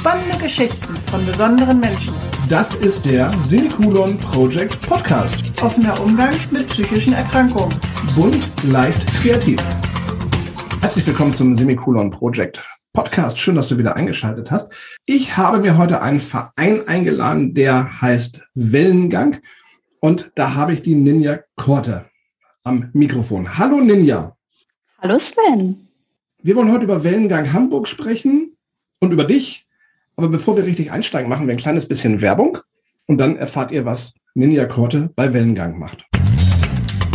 Spannende Geschichten von besonderen Menschen. Das ist der Semikolon Project Podcast. Offener Umgang mit psychischen Erkrankungen. Bunt, leicht, kreativ. Herzlich willkommen zum Semikolon Project Podcast. Schön, dass du wieder eingeschaltet hast. Ich habe mir heute einen Verein eingeladen, der heißt Wellengang. Und da habe ich die Ninja Korte am Mikrofon. Hallo Ninja. Hallo Sven. Wir wollen heute über Wellengang Hamburg sprechen und über dich. Aber bevor wir richtig einsteigen, machen wir ein kleines bisschen Werbung und dann erfahrt ihr, was Ninja Korte bei Wellengang macht.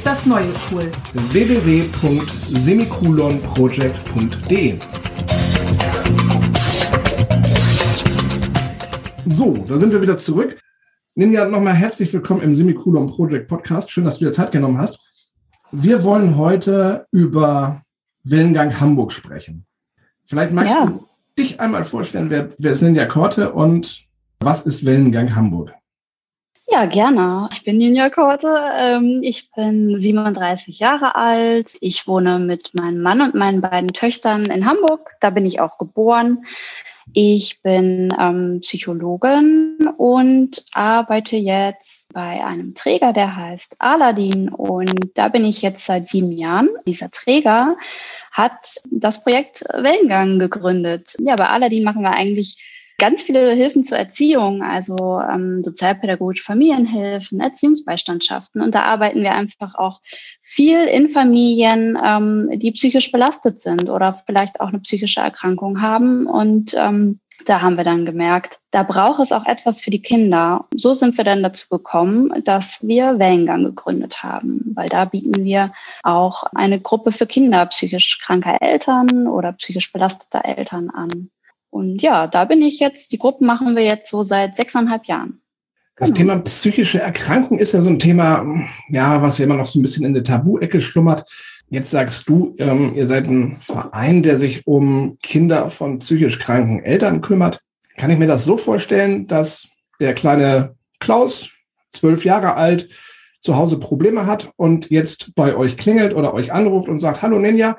ist das neue cool. www.semikolonproject.de So, da sind wir wieder zurück. Ninja, nochmal herzlich willkommen im Semikolon Project Podcast. Schön, dass du dir Zeit genommen hast. Wir wollen heute über Wellengang Hamburg sprechen. Vielleicht magst ja. du dich einmal vorstellen, wer, wer ist Ninja Korte und was ist Wellengang Hamburg? Ja, gerne. Ich bin Ninja Korte. Ähm, ich bin 37 Jahre alt. Ich wohne mit meinem Mann und meinen beiden Töchtern in Hamburg. Da bin ich auch geboren. Ich bin ähm, Psychologin und arbeite jetzt bei einem Träger, der heißt Aladdin. Und da bin ich jetzt seit sieben Jahren. Dieser Träger hat das Projekt Wellengang gegründet. Ja, bei Aladdin machen wir eigentlich ganz viele Hilfen zur Erziehung, also ähm, sozialpädagogische Familienhilfen, Erziehungsbeistandschaften. Und da arbeiten wir einfach auch viel in Familien, ähm, die psychisch belastet sind oder vielleicht auch eine psychische Erkrankung haben. Und ähm, da haben wir dann gemerkt, da braucht es auch etwas für die Kinder. So sind wir dann dazu gekommen, dass wir Wellengang gegründet haben, weil da bieten wir auch eine Gruppe für Kinder psychisch kranker Eltern oder psychisch belasteter Eltern an. Und ja, da bin ich jetzt, die Gruppen machen wir jetzt so seit sechseinhalb Jahren. Das genau. Thema psychische Erkrankung ist ja so ein Thema, ja, was ja immer noch so ein bisschen in der Tabu-Ecke schlummert. Jetzt sagst du, ähm, ihr seid ein Verein, der sich um Kinder von psychisch kranken Eltern kümmert. Kann ich mir das so vorstellen, dass der kleine Klaus, zwölf Jahre alt, zu Hause Probleme hat und jetzt bei euch klingelt oder euch anruft und sagt, hallo Ninja,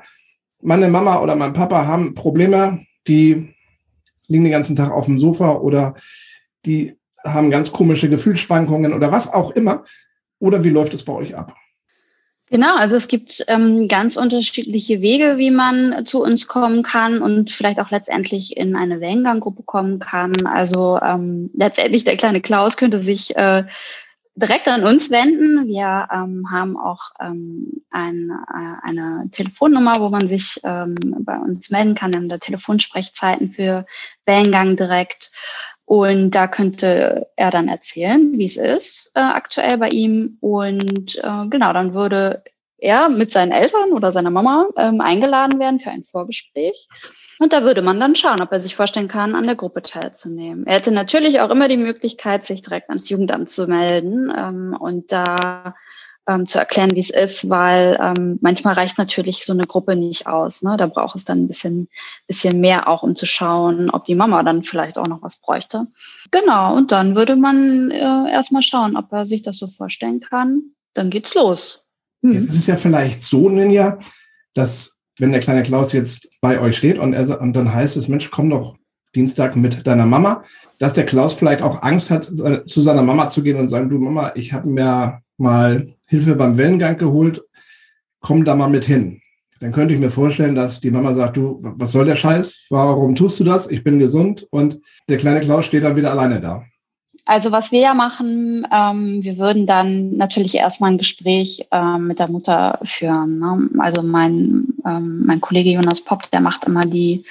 meine Mama oder mein Papa haben Probleme, die liegen den ganzen Tag auf dem Sofa oder die haben ganz komische Gefühlsschwankungen oder was auch immer. Oder wie läuft es bei euch ab? Genau, also es gibt ähm, ganz unterschiedliche Wege, wie man zu uns kommen kann und vielleicht auch letztendlich in eine Wellenganggruppe kommen kann. Also ähm, letztendlich der kleine Klaus könnte sich äh, direkt an uns wenden. Wir ähm, haben auch ähm, ein, äh, eine Telefonnummer, wo man sich ähm, bei uns melden kann. Wir haben da Telefonsprechzeiten für Wellengang direkt. Und da könnte er dann erzählen, wie es ist äh, aktuell bei ihm. Und äh, genau, dann würde er mit seinen Eltern oder seiner Mama ähm, eingeladen werden für ein Vorgespräch. Und da würde man dann schauen, ob er sich vorstellen kann, an der Gruppe teilzunehmen. Er hätte natürlich auch immer die Möglichkeit, sich direkt ans Jugendamt zu melden ähm, und da ähm, zu erklären, wie es ist, weil ähm, manchmal reicht natürlich so eine Gruppe nicht aus. Ne? Da braucht es dann ein bisschen, bisschen mehr auch, um zu schauen, ob die Mama dann vielleicht auch noch was bräuchte. Genau, und dann würde man äh, erstmal schauen, ob er sich das so vorstellen kann. Dann geht's los. Hm. Es ist ja vielleicht so, Ninja, dass wenn der kleine Klaus jetzt bei euch steht und, er, und dann heißt es, Mensch, komm doch Dienstag mit deiner Mama, dass der Klaus vielleicht auch Angst hat, zu seiner Mama zu gehen und sagen, du Mama, ich habe mir mal Hilfe beim Wellengang geholt, komm da mal mit hin. Dann könnte ich mir vorstellen, dass die Mama sagt, du, was soll der Scheiß? Warum tust du das? Ich bin gesund. Und der kleine Klaus steht dann wieder alleine da. Also was wir ja machen, ähm, wir würden dann natürlich erstmal ein Gespräch ähm, mit der Mutter führen. Ne? Also mein, ähm, mein Kollege Jonas Popp, der macht immer die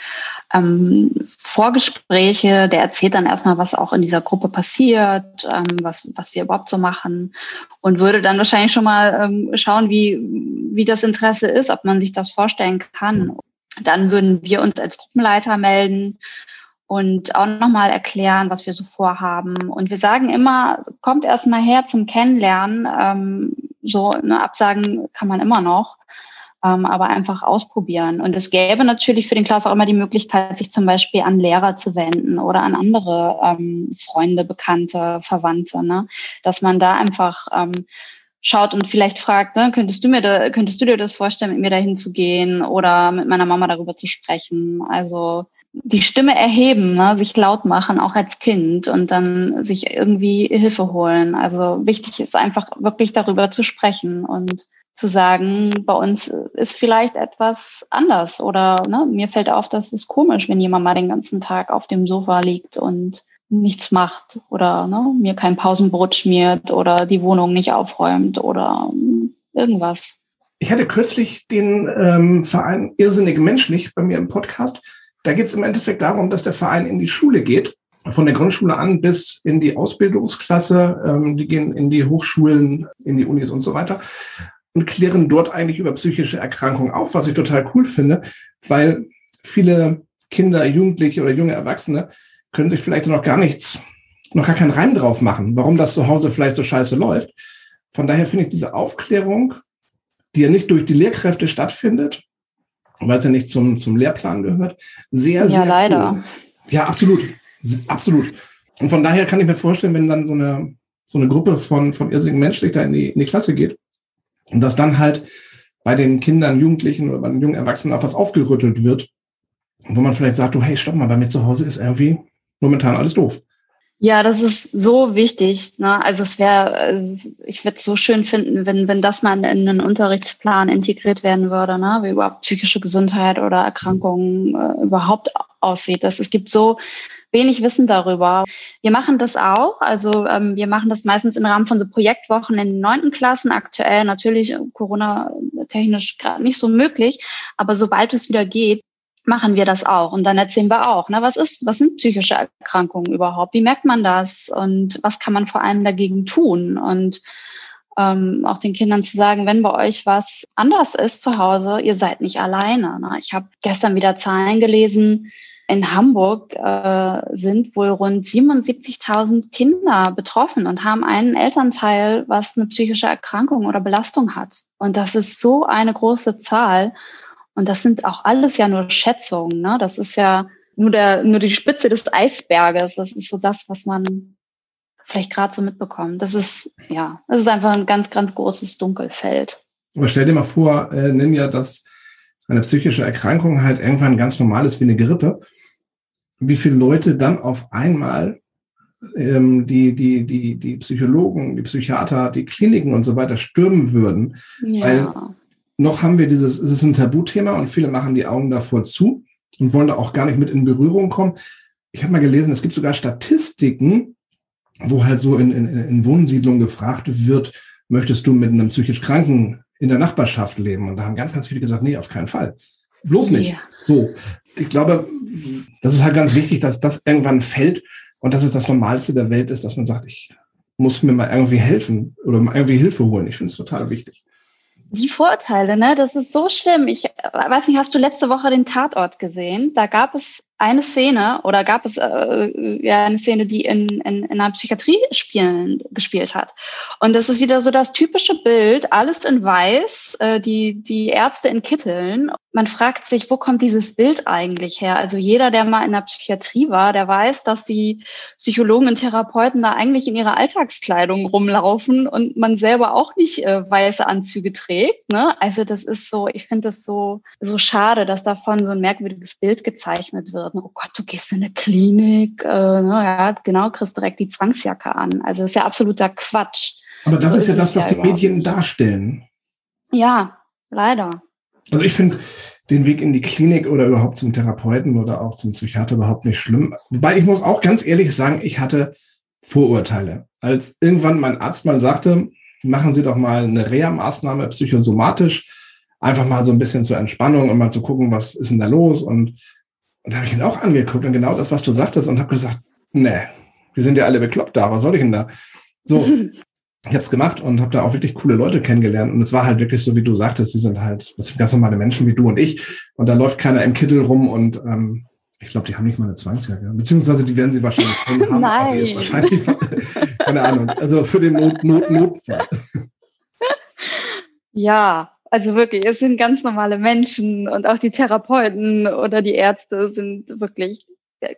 ähm, Vorgespräche, der erzählt dann erstmal, was auch in dieser Gruppe passiert, ähm, was, was wir überhaupt so machen und würde dann wahrscheinlich schon mal ähm, schauen, wie, wie das Interesse ist, ob man sich das vorstellen kann. Dann würden wir uns als Gruppenleiter melden und auch nochmal erklären, was wir so vorhaben. Und wir sagen immer, kommt erst mal her zum Kennenlernen. Ähm, so eine Absagen kann man immer noch, ähm, aber einfach ausprobieren. Und es gäbe natürlich für den Klaus auch immer die Möglichkeit, sich zum Beispiel an Lehrer zu wenden oder an andere ähm, Freunde, Bekannte, Verwandte, ne? dass man da einfach ähm, schaut und vielleicht fragt, ne, könntest du mir da, könntest du dir das vorstellen, mit mir dahin zu gehen oder mit meiner Mama darüber zu sprechen? Also die Stimme erheben, ne, sich laut machen, auch als Kind und dann sich irgendwie Hilfe holen. Also wichtig ist einfach wirklich darüber zu sprechen und zu sagen, bei uns ist vielleicht etwas anders oder ne, mir fällt auf, das ist komisch, wenn jemand mal den ganzen Tag auf dem Sofa liegt und nichts macht oder ne, mir kein Pausenbrot schmiert oder die Wohnung nicht aufräumt oder irgendwas. Ich hatte kürzlich den ähm, Verein Irrsinnig Menschlich bei mir im Podcast da geht es im Endeffekt darum, dass der Verein in die Schule geht, von der Grundschule an bis in die Ausbildungsklasse. Ähm, die gehen in die Hochschulen, in die Unis und so weiter und klären dort eigentlich über psychische Erkrankungen auf, was ich total cool finde, weil viele Kinder, Jugendliche oder junge Erwachsene können sich vielleicht noch gar nichts, noch gar keinen Reim drauf machen, warum das zu Hause vielleicht so scheiße läuft. Von daher finde ich diese Aufklärung, die ja nicht durch die Lehrkräfte stattfindet, weil es ja nicht zum, zum Lehrplan gehört. Sehr, ja, sehr. Ja, leider. Cool. Ja, absolut. Absolut. Und von daher kann ich mir vorstellen, wenn dann so eine, so eine Gruppe von, von irrsinnigen Menschen da in die, in die Klasse geht und dass dann halt bei den Kindern, Jugendlichen oder bei den jungen Erwachsenen auf was aufgerüttelt wird, wo man vielleicht sagt, du, hey, stopp mal, bei mir zu Hause ist irgendwie momentan alles doof. Ja, das ist so wichtig. Ne? Also es wäre, äh, ich würde es so schön finden, wenn, wenn das mal in einen Unterrichtsplan integriert werden würde, ne? wie überhaupt psychische Gesundheit oder Erkrankungen äh, überhaupt aussieht. Das, es gibt so wenig Wissen darüber. Wir machen das auch. Also ähm, wir machen das meistens im Rahmen von so Projektwochen in den neunten Klassen. Aktuell natürlich Corona-technisch gerade nicht so möglich. Aber sobald es wieder geht, machen wir das auch. Und dann erzählen wir auch, ne, was ist, was sind psychische Erkrankungen überhaupt? Wie merkt man das? Und was kann man vor allem dagegen tun? Und ähm, auch den Kindern zu sagen, wenn bei euch was anders ist zu Hause, ihr seid nicht alleine. Ne? Ich habe gestern wieder Zahlen gelesen. In Hamburg äh, sind wohl rund 77.000 Kinder betroffen und haben einen Elternteil, was eine psychische Erkrankung oder Belastung hat. Und das ist so eine große Zahl. Und das sind auch alles ja nur Schätzungen. Ne? Das ist ja nur, der, nur die Spitze des Eisberges. Das ist so das, was man vielleicht gerade so mitbekommt. Das ist, ja, das ist einfach ein ganz, ganz großes Dunkelfeld. Aber stell dir mal vor, äh, nimm ja, dass eine psychische Erkrankung halt irgendwann ganz normal ist wie eine Grippe. Wie viele Leute dann auf einmal ähm, die, die, die, die Psychologen, die Psychiater, die Kliniken und so weiter stürmen würden. Ja. Weil noch haben wir dieses, es ist ein Tabuthema und viele machen die Augen davor zu und wollen da auch gar nicht mit in Berührung kommen. Ich habe mal gelesen, es gibt sogar Statistiken, wo halt so in, in, in Wohnsiedlungen gefragt wird, möchtest du mit einem psychisch Kranken in der Nachbarschaft leben? Und da haben ganz, ganz viele gesagt, nee, auf keinen Fall. Bloß nicht. Ja. So. Ich glaube, das ist halt ganz wichtig, dass das irgendwann fällt und dass es das Normalste der Welt ist, dass man sagt, ich muss mir mal irgendwie helfen oder mal irgendwie Hilfe holen. Ich finde es total wichtig. Die Vorurteile, ne? Das ist so schlimm. Ich weiß nicht, hast du letzte Woche den Tatort gesehen? Da gab es eine Szene oder gab es äh, ja eine Szene, die in, in, in einer Psychiatrie spielen, gespielt hat. Und das ist wieder so das typische Bild, alles in weiß, äh, die, die Ärzte in Kitteln. Man fragt sich, wo kommt dieses Bild eigentlich her? Also jeder, der mal in der Psychiatrie war, der weiß, dass die Psychologen und Therapeuten da eigentlich in ihrer Alltagskleidung rumlaufen und man selber auch nicht äh, weiße Anzüge trägt. Ne? Also das ist so, ich finde das so, so schade, dass davon so ein merkwürdiges Bild gezeichnet wird oh Gott, du gehst in eine Klinik, äh, ja, genau, kriegst direkt die Zwangsjacke an. Also das ist ja absoluter Quatsch. Aber das so ist ja das, was die Medien nicht. darstellen. Ja, leider. Also ich finde den Weg in die Klinik oder überhaupt zum Therapeuten oder auch zum Psychiater überhaupt nicht schlimm. Wobei ich muss auch ganz ehrlich sagen, ich hatte Vorurteile. Als irgendwann mein Arzt mal sagte, machen Sie doch mal eine Reha-Maßnahme psychosomatisch, einfach mal so ein bisschen zur Entspannung und mal zu gucken, was ist denn da los und und da habe ich ihn auch angeguckt und genau das, was du sagtest, und habe gesagt, nee, wir sind ja alle bekloppt da, was soll ich denn da? So, ich habe es gemacht und habe da auch wirklich coole Leute kennengelernt. Und es war halt wirklich so, wie du sagtest, wir sind halt, das sind ganz normale Menschen wie du und ich. Und da läuft keiner im Kittel rum und ähm, Ich glaube, die haben nicht mal eine Zwangsjacke. Beziehungsweise die werden sie wahrscheinlich haben. Nein. ist wahrscheinlich, keine Ahnung, also für den Not, Not, Notfall. Ja, also wirklich, es sind ganz normale Menschen und auch die Therapeuten oder die Ärzte sind wirklich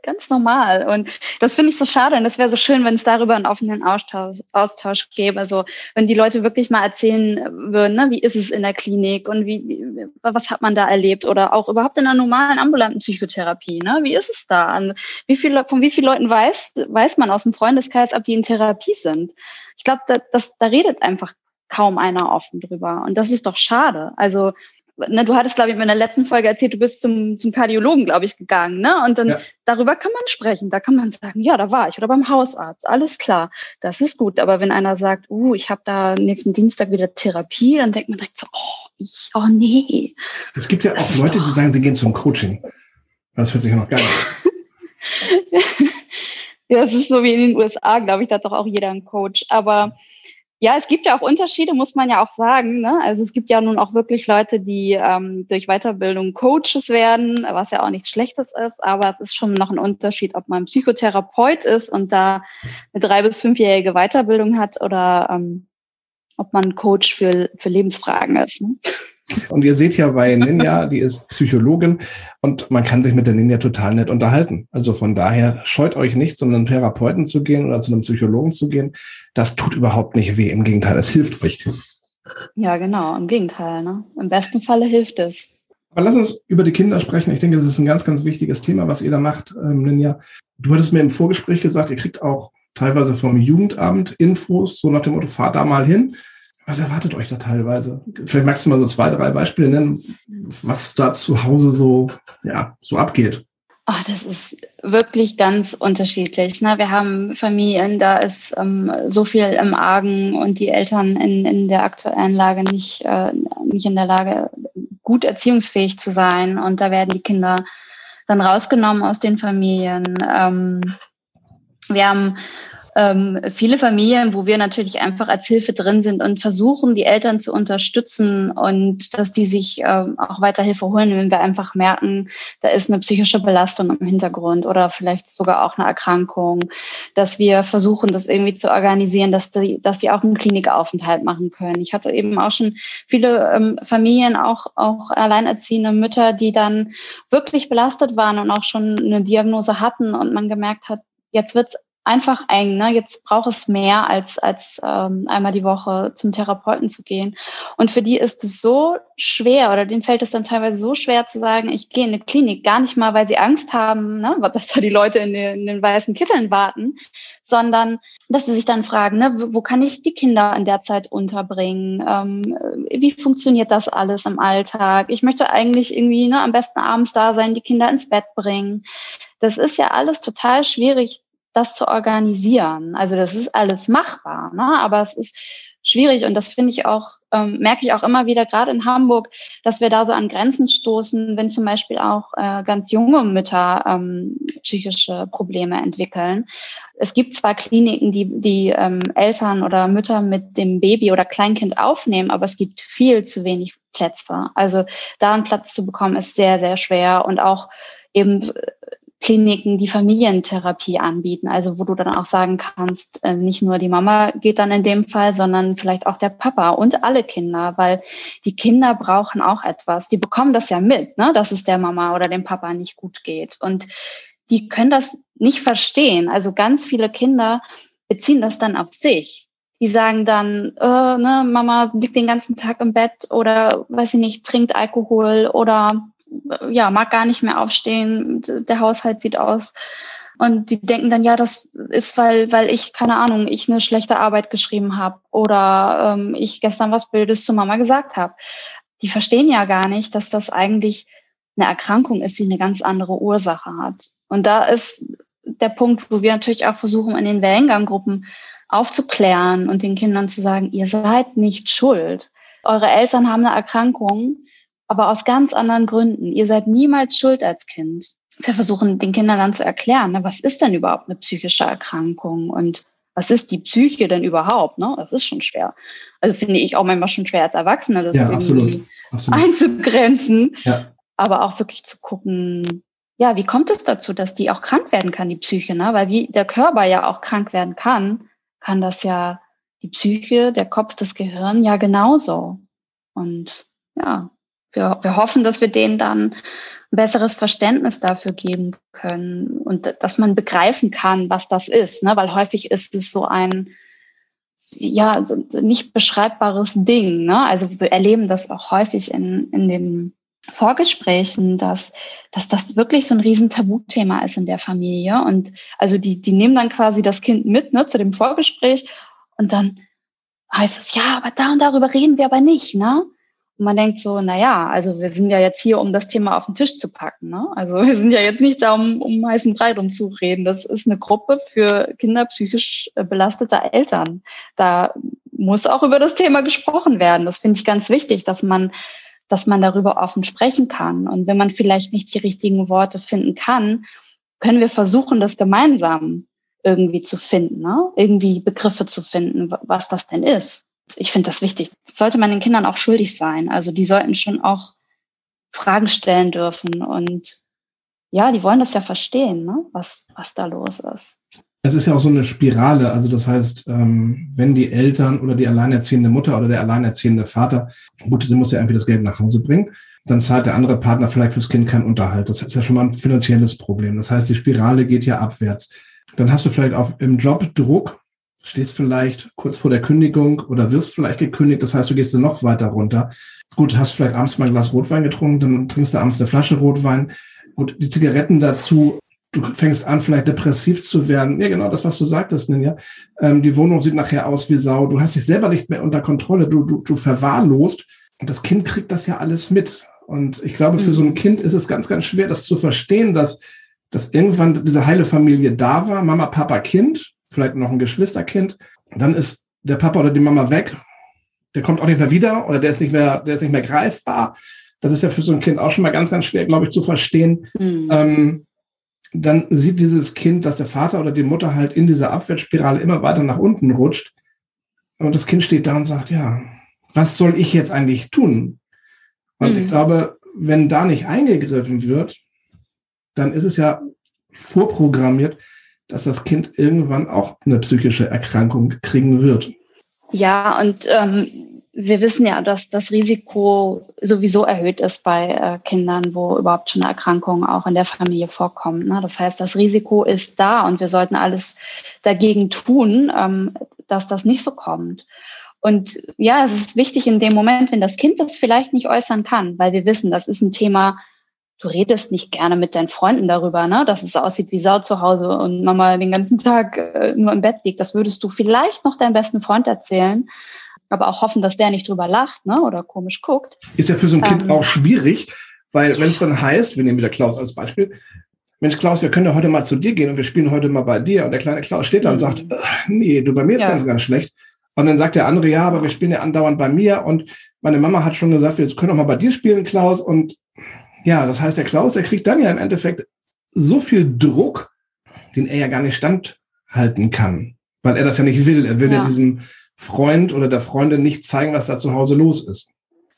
ganz normal. Und das finde ich so schade. Und das wäre so schön, wenn es darüber einen offenen Austausch, Austausch gäbe. Also wenn die Leute wirklich mal erzählen würden, ne, wie ist es in der Klinik und wie, was hat man da erlebt? Oder auch überhaupt in der normalen ambulanten Psychotherapie. Ne? Wie ist es da? Und wie viele, von wie vielen Leuten weiß, weiß man aus dem Freundeskreis, ob die in Therapie sind? Ich glaube, da, da redet einfach kaum einer offen drüber. Und das ist doch schade. Also ne, du hattest, glaube ich, in der letzten Folge erzählt, du bist zum, zum Kardiologen, glaube ich, gegangen. Ne? Und dann ja. darüber kann man sprechen. Da kann man sagen, ja, da war ich. Oder beim Hausarzt. Alles klar. Das ist gut. Aber wenn einer sagt, uh, ich habe da nächsten Dienstag wieder Therapie, dann denkt man direkt so, oh, ich, oh nee. Es gibt ja auch Leute, die sagen, sie gehen zum Coaching. Das hört sich ja noch geil an. ja, es ist so wie in den USA, glaube ich, da hat doch auch jeder einen Coach. Aber ja, es gibt ja auch Unterschiede, muss man ja auch sagen. Ne? Also es gibt ja nun auch wirklich Leute, die ähm, durch Weiterbildung Coaches werden, was ja auch nichts Schlechtes ist, aber es ist schon noch ein Unterschied, ob man Psychotherapeut ist und da eine drei- bis fünfjährige Weiterbildung hat oder ähm, ob man Coach für, für Lebensfragen ist. Ne? Und ihr seht ja bei Ninja, die ist Psychologin und man kann sich mit der Ninja total nett unterhalten. Also von daher scheut euch nicht, zu einem Therapeuten zu gehen oder zu einem Psychologen zu gehen. Das tut überhaupt nicht weh. Im Gegenteil, es hilft euch. Ja, genau. Im Gegenteil. Ne? Im besten Falle hilft es. Aber lass uns über die Kinder sprechen. Ich denke, das ist ein ganz, ganz wichtiges Thema, was ihr da macht, ähm, Ninja. Du hattest mir im Vorgespräch gesagt, ihr kriegt auch teilweise vom Jugendamt Infos, so nach dem Motto, fahr da mal hin was erwartet euch da teilweise? Vielleicht magst du mal so zwei, drei Beispiele nennen, was da zu Hause so, ja, so abgeht. Oh, das ist wirklich ganz unterschiedlich. Ne? Wir haben Familien, da ist ähm, so viel im Argen und die Eltern in, in der aktuellen Lage nicht, äh, nicht in der Lage, gut erziehungsfähig zu sein. Und da werden die Kinder dann rausgenommen aus den Familien. Ähm, wir haben ähm, viele Familien, wo wir natürlich einfach als Hilfe drin sind und versuchen, die Eltern zu unterstützen und dass die sich ähm, auch weiter Hilfe holen, wenn wir einfach merken, da ist eine psychische Belastung im Hintergrund oder vielleicht sogar auch eine Erkrankung, dass wir versuchen, das irgendwie zu organisieren, dass die, dass die auch einen Klinikaufenthalt machen können. Ich hatte eben auch schon viele ähm, Familien, auch, auch alleinerziehende Mütter, die dann wirklich belastet waren und auch schon eine Diagnose hatten und man gemerkt hat, jetzt wird's einfach eng. Ne? Jetzt braucht es mehr als, als ähm, einmal die Woche zum Therapeuten zu gehen. Und für die ist es so schwer oder denen fällt es dann teilweise so schwer zu sagen, ich gehe in eine Klinik, gar nicht mal, weil sie Angst haben, ne? dass da die Leute in den, in den weißen Kitteln warten, sondern dass sie sich dann fragen, ne, wo kann ich die Kinder in der Zeit unterbringen? Ähm, wie funktioniert das alles im Alltag? Ich möchte eigentlich irgendwie ne, am besten abends da sein, die Kinder ins Bett bringen. Das ist ja alles total schwierig das zu organisieren. Also das ist alles machbar, ne? aber es ist schwierig und das finde ich auch, ähm, merke ich auch immer wieder, gerade in Hamburg, dass wir da so an Grenzen stoßen, wenn zum Beispiel auch äh, ganz junge Mütter ähm, psychische Probleme entwickeln. Es gibt zwar Kliniken, die die ähm, Eltern oder Mütter mit dem Baby oder Kleinkind aufnehmen, aber es gibt viel zu wenig Plätze. Also da einen Platz zu bekommen, ist sehr, sehr schwer und auch eben Kliniken, die Familientherapie anbieten, also wo du dann auch sagen kannst, äh, nicht nur die Mama geht dann in dem Fall, sondern vielleicht auch der Papa und alle Kinder, weil die Kinder brauchen auch etwas. Die bekommen das ja mit, ne, dass es der Mama oder dem Papa nicht gut geht. Und die können das nicht verstehen. Also ganz viele Kinder beziehen das dann auf sich. Die sagen dann, äh, ne, Mama liegt den ganzen Tag im Bett oder weiß ich nicht, trinkt Alkohol oder ja, mag gar nicht mehr aufstehen, der Haushalt sieht aus. Und die denken dann, ja, das ist, weil, weil ich, keine Ahnung, ich eine schlechte Arbeit geschrieben habe oder ähm, ich gestern was Blödes zu Mama gesagt habe. Die verstehen ja gar nicht, dass das eigentlich eine Erkrankung ist, die eine ganz andere Ursache hat. Und da ist der Punkt, wo wir natürlich auch versuchen, in den Wellenganggruppen aufzuklären und den Kindern zu sagen, ihr seid nicht schuld. Eure Eltern haben eine Erkrankung, aber aus ganz anderen Gründen. Ihr seid niemals schuld als Kind. Wir versuchen den Kindern dann zu erklären, ne, was ist denn überhaupt eine psychische Erkrankung und was ist die Psyche denn überhaupt? Ne? Das ist schon schwer. Also finde ich auch manchmal schon schwer als Erwachsene, das ja, irgendwie absolut. Absolut. einzugrenzen. Ja. Aber auch wirklich zu gucken, ja, wie kommt es dazu, dass die auch krank werden kann, die Psyche, ne? Weil wie der Körper ja auch krank werden kann, kann das ja die Psyche, der Kopf, das Gehirn ja genauso. Und ja, wir, wir hoffen, dass wir denen dann ein besseres Verständnis dafür geben können und dass man begreifen kann, was das ist, ne? weil häufig ist es so ein ja nicht beschreibbares Ding. Ne? Also wir erleben das auch häufig in, in den Vorgesprächen, dass, dass das wirklich so ein riesen Tabuthema ist in der Familie. Und also die, die nehmen dann quasi das Kind mit ne, zu dem Vorgespräch und dann heißt es, ja, aber da und darüber reden wir aber nicht, ne? Und man denkt so, na ja, also wir sind ja jetzt hier, um das Thema auf den Tisch zu packen. Ne? Also wir sind ja jetzt nicht da, um, um heißen Brei drum zu reden. Das ist eine Gruppe für Kinder psychisch äh, belasteter Eltern. Da muss auch über das Thema gesprochen werden. Das finde ich ganz wichtig, dass man, dass man darüber offen sprechen kann. Und wenn man vielleicht nicht die richtigen Worte finden kann, können wir versuchen, das gemeinsam irgendwie zu finden, ne? irgendwie Begriffe zu finden, was das denn ist ich finde das wichtig. Das sollte man den Kindern auch schuldig sein. Also die sollten schon auch Fragen stellen dürfen und ja, die wollen das ja verstehen, ne? was, was da los ist. Es ist ja auch so eine Spirale. Also das heißt, ähm, wenn die Eltern oder die alleinerziehende Mutter oder der alleinerziehende Vater, gut, der muss ja irgendwie das Geld nach Hause bringen, dann zahlt der andere Partner vielleicht fürs Kind keinen Unterhalt. Das ist ja schon mal ein finanzielles Problem. Das heißt, die Spirale geht ja abwärts. Dann hast du vielleicht auch im Job Druck, stehst vielleicht kurz vor der Kündigung oder wirst vielleicht gekündigt, das heißt, du gehst dann noch weiter runter. Gut, hast vielleicht abends mal ein Glas Rotwein getrunken, dann trinkst du abends eine Flasche Rotwein. und die Zigaretten dazu, du fängst an, vielleicht depressiv zu werden. Ja, genau das, was du sagtest, Ninja. Ähm, die Wohnung sieht nachher aus wie Sau. Du hast dich selber nicht mehr unter Kontrolle. Du, du, du verwahrlost. Und das Kind kriegt das ja alles mit. Und ich glaube, für mhm. so ein Kind ist es ganz, ganz schwer, das zu verstehen, dass, dass irgendwann diese heile Familie da war, Mama, Papa, Kind vielleicht noch ein Geschwisterkind. Dann ist der Papa oder die Mama weg. Der kommt auch nicht mehr wieder oder der ist nicht mehr, der ist nicht mehr greifbar. Das ist ja für so ein Kind auch schon mal ganz, ganz schwer, glaube ich, zu verstehen. Mhm. Ähm, dann sieht dieses Kind, dass der Vater oder die Mutter halt in dieser Abwärtsspirale immer weiter nach unten rutscht. Und das Kind steht da und sagt, ja, was soll ich jetzt eigentlich tun? Und mhm. ich glaube, wenn da nicht eingegriffen wird, dann ist es ja vorprogrammiert, dass das Kind irgendwann auch eine psychische Erkrankung kriegen wird. Ja, und ähm, wir wissen ja, dass das Risiko sowieso erhöht ist bei äh, Kindern, wo überhaupt schon Erkrankungen auch in der Familie vorkommen. Ne? Das heißt, das Risiko ist da und wir sollten alles dagegen tun, ähm, dass das nicht so kommt. Und ja, es ist wichtig in dem Moment, wenn das Kind das vielleicht nicht äußern kann, weil wir wissen, das ist ein Thema, du redest nicht gerne mit deinen Freunden darüber, ne? dass es aussieht wie Sau zu Hause und Mama den ganzen Tag äh, nur im Bett liegt. Das würdest du vielleicht noch deinem besten Freund erzählen, aber auch hoffen, dass der nicht drüber lacht ne? oder komisch guckt. Ist ja für so ein Kind ähm, auch schwierig, weil wenn es dann heißt, wir nehmen wieder Klaus als Beispiel, Mensch, Klaus, wir können ja heute mal zu dir gehen und wir spielen heute mal bei dir. Und der kleine Klaus steht da und sagt, mhm. nee, du, bei mir ist ja. ganz, ganz schlecht. Und dann sagt der andere, ja, aber wir spielen ja andauernd bei mir. Und meine Mama hat schon gesagt, wir können auch mal bei dir spielen, Klaus. Und ja, das heißt, der Klaus, der kriegt dann ja im Endeffekt so viel Druck, den er ja gar nicht standhalten kann, weil er das ja nicht will. Er will ja, ja diesem Freund oder der Freundin nicht zeigen, was da zu Hause los ist.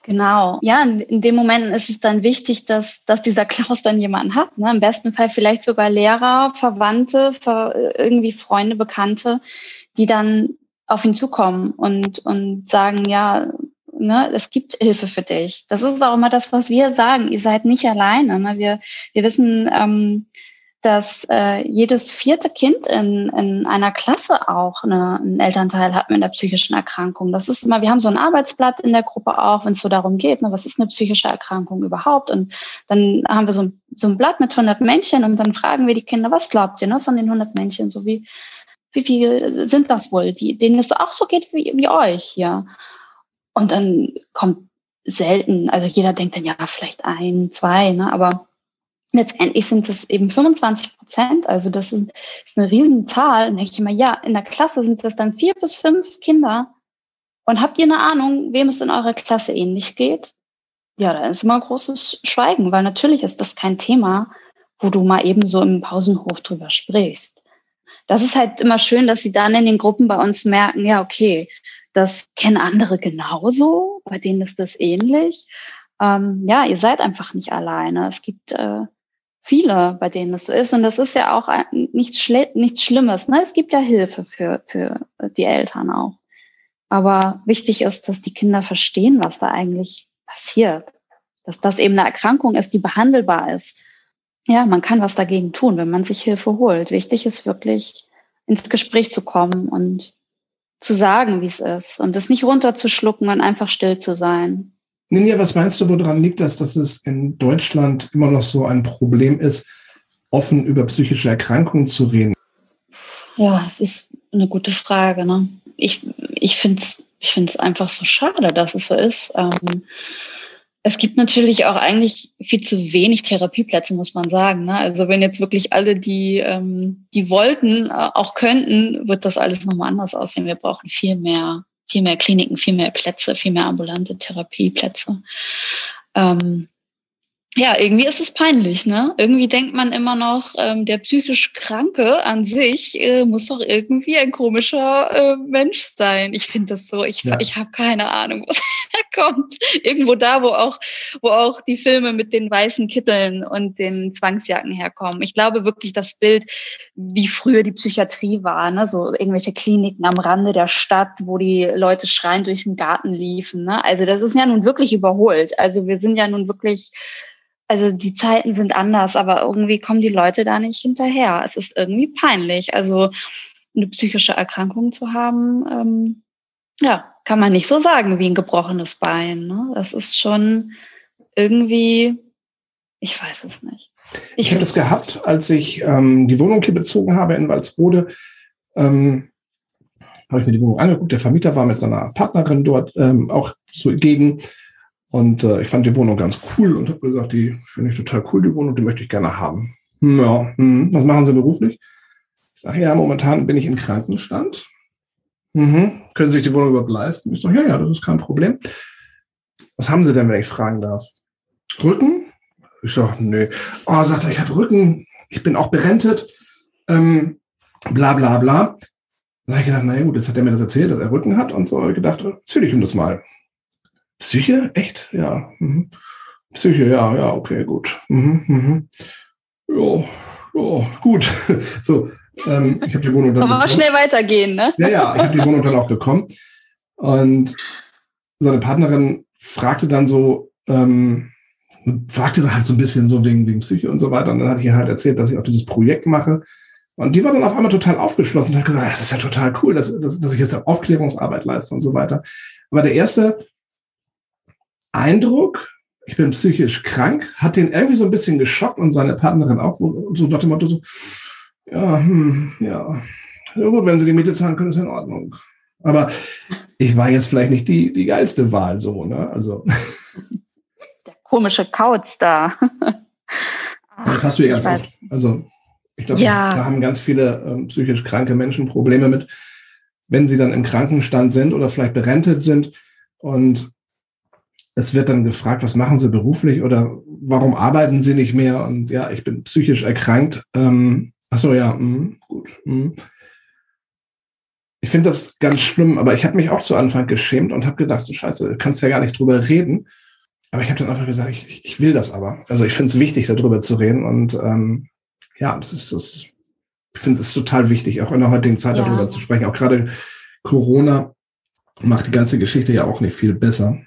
Genau. Ja, in, dem Moment ist es dann wichtig, dass, dass dieser Klaus dann jemanden hat. Ne? Im besten Fall vielleicht sogar Lehrer, Verwandte, irgendwie Freunde, Bekannte, die dann auf ihn zukommen und, und sagen, ja, ne, es gibt Hilfe für dich. Das ist auch immer das, was wir sagen. Ihr seid nicht alleine. Ne? Wir, wir wissen, ähm, dass äh, jedes vierte Kind in, in einer Klasse auch eine, einen Elternteil hat mit einer psychischen Erkrankung. Das ist immer, wir haben so ein Arbeitsblatt in der Gruppe auch, wenn es so darum geht, ne, was ist eine psychische Erkrankung überhaupt? Und dann haben wir so ein, so ein Blatt mit 100 Männchen und dann fragen wir die Kinder, was glaubt ihr ne, von den 100 Männchen? So wie, wie viele sind das wohl, die, denen es auch so geht wie, wie euch hier? Und dann kommt selten, also jeder denkt dann ja vielleicht ein, zwei, ne? aber letztendlich sind es eben 25 Prozent, also das ist, ist eine riesen Zahl. Und denke ich immer, ja, in der Klasse sind das dann vier bis fünf Kinder. Und habt ihr eine Ahnung, wem es in eurer Klasse ähnlich geht? Ja, da ist immer großes Schweigen, weil natürlich ist das kein Thema, wo du mal eben so im Pausenhof drüber sprichst. Das ist halt immer schön, dass sie dann in den Gruppen bei uns merken, ja, okay, das kennen andere genauso, bei denen ist das ähnlich. Ähm, ja, ihr seid einfach nicht alleine. Es gibt, äh, viele, bei denen es so ist. Und das ist ja auch nichts, Schle nichts Schlimmes. Ne? Es gibt ja Hilfe für, für die Eltern auch. Aber wichtig ist, dass die Kinder verstehen, was da eigentlich passiert. Dass das eben eine Erkrankung ist, die behandelbar ist. Ja, man kann was dagegen tun, wenn man sich Hilfe holt. Wichtig ist wirklich, ins Gespräch zu kommen und zu sagen, wie es ist und es nicht runterzuschlucken und einfach still zu sein. Ninja, was meinst du, woran liegt das, dass es in Deutschland immer noch so ein Problem ist, offen über psychische Erkrankungen zu reden? Ja, es ist eine gute Frage. Ne? Ich, ich finde es ich find's einfach so schade, dass es so ist. Ähm, es gibt natürlich auch eigentlich viel zu wenig Therapieplätze, muss man sagen. Ne? Also wenn jetzt wirklich alle, die, ähm, die wollten, äh, auch könnten, wird das alles nochmal anders aussehen. Wir brauchen viel mehr, viel mehr Kliniken, viel mehr Plätze, viel mehr ambulante Therapieplätze. Ähm, ja, irgendwie ist es peinlich, ne? Irgendwie denkt man immer noch, ähm, der psychisch Kranke an sich äh, muss doch irgendwie ein komischer äh, Mensch sein. Ich finde das so. Ich, ja. ich habe keine Ahnung, wo es herkommt. Irgendwo da, wo auch, wo auch die Filme mit den weißen Kitteln und den Zwangsjacken herkommen. Ich glaube wirklich, das Bild, wie früher die Psychiatrie war, ne? so irgendwelche Kliniken am Rande der Stadt, wo die Leute schreiend durch den Garten liefen. Ne? Also das ist ja nun wirklich überholt. Also wir sind ja nun wirklich also die Zeiten sind anders, aber irgendwie kommen die Leute da nicht hinterher. Es ist irgendwie peinlich. Also eine psychische Erkrankung zu haben, ähm, ja, kann man nicht so sagen wie ein gebrochenes Bein. Ne? Das ist schon irgendwie, ich weiß es nicht. Ich, ich habe das gehabt, als ich ähm, die Wohnung hier bezogen habe in Walsrode. Ähm, habe ich mir die Wohnung angeguckt. Der Vermieter war mit seiner Partnerin dort ähm, auch zugegen. Und äh, ich fand die Wohnung ganz cool und habe gesagt, die finde ich total cool, die Wohnung, die möchte ich gerne haben. Ja, hm, was machen Sie beruflich? Ich sage, ja, momentan bin ich im Krankenstand. Mhm. Können Sie sich die Wohnung überhaupt leisten? Ich sage, ja, ja, das ist kein Problem. Was haben Sie denn, wenn ich fragen darf? Rücken? Ich sage, nö. Oh, sagt er, ich habe Rücken, ich bin auch berentet, ähm, bla bla bla. Da habe ich gedacht, naja gut, jetzt hat er mir das erzählt, dass er Rücken hat und so. ich gedacht, erzähl ich ihm das mal. Psyche? Echt? Ja. Mhm. Psyche, ja, ja, okay, gut. Mhm, mhm. Ja, ja, gut. so, ähm, ich habe die Wohnung dann. Aber schnell weitergehen, ne? Ja, ja, ich habe die Wohnung dann auch bekommen. Und seine Partnerin fragte dann so, ähm, fragte dann halt so ein bisschen so wegen, wegen Psyche und so weiter. Und dann hatte ich ihr halt erzählt, dass ich auch dieses Projekt mache. Und die war dann auf einmal total aufgeschlossen und hat gesagt, das ist ja total cool, dass, dass, dass ich jetzt Aufklärungsarbeit leiste und so weiter. Aber der erste Eindruck, ich bin psychisch krank, hat den irgendwie so ein bisschen geschockt und seine Partnerin auch, und so nach dem Motto so, ja, hm, ja, gut, wenn sie die Miete zahlen können, ist in Ordnung. Aber ich war jetzt vielleicht nicht die, die geilste Wahl so, ne? Also. Der komische Kauz da. das hast du ja ganz oft. Also, ich glaube, ja. da haben ganz viele ähm, psychisch kranke Menschen Probleme mit, wenn sie dann im Krankenstand sind oder vielleicht berentet sind und es wird dann gefragt, was machen Sie beruflich oder warum arbeiten Sie nicht mehr? Und ja, ich bin psychisch erkrankt. Ähm, achso, ja, mh, gut. Mh. Ich finde das ganz schlimm, aber ich habe mich auch zu Anfang geschämt und habe gedacht, so scheiße, du kannst ja gar nicht drüber reden. Aber ich habe dann einfach gesagt, ich, ich will das aber. Also ich finde es wichtig, darüber zu reden. Und ähm, ja, das ist das. Ich finde es total wichtig, auch in der heutigen Zeit ja. darüber zu sprechen. Auch gerade Corona macht die ganze Geschichte ja auch nicht viel besser.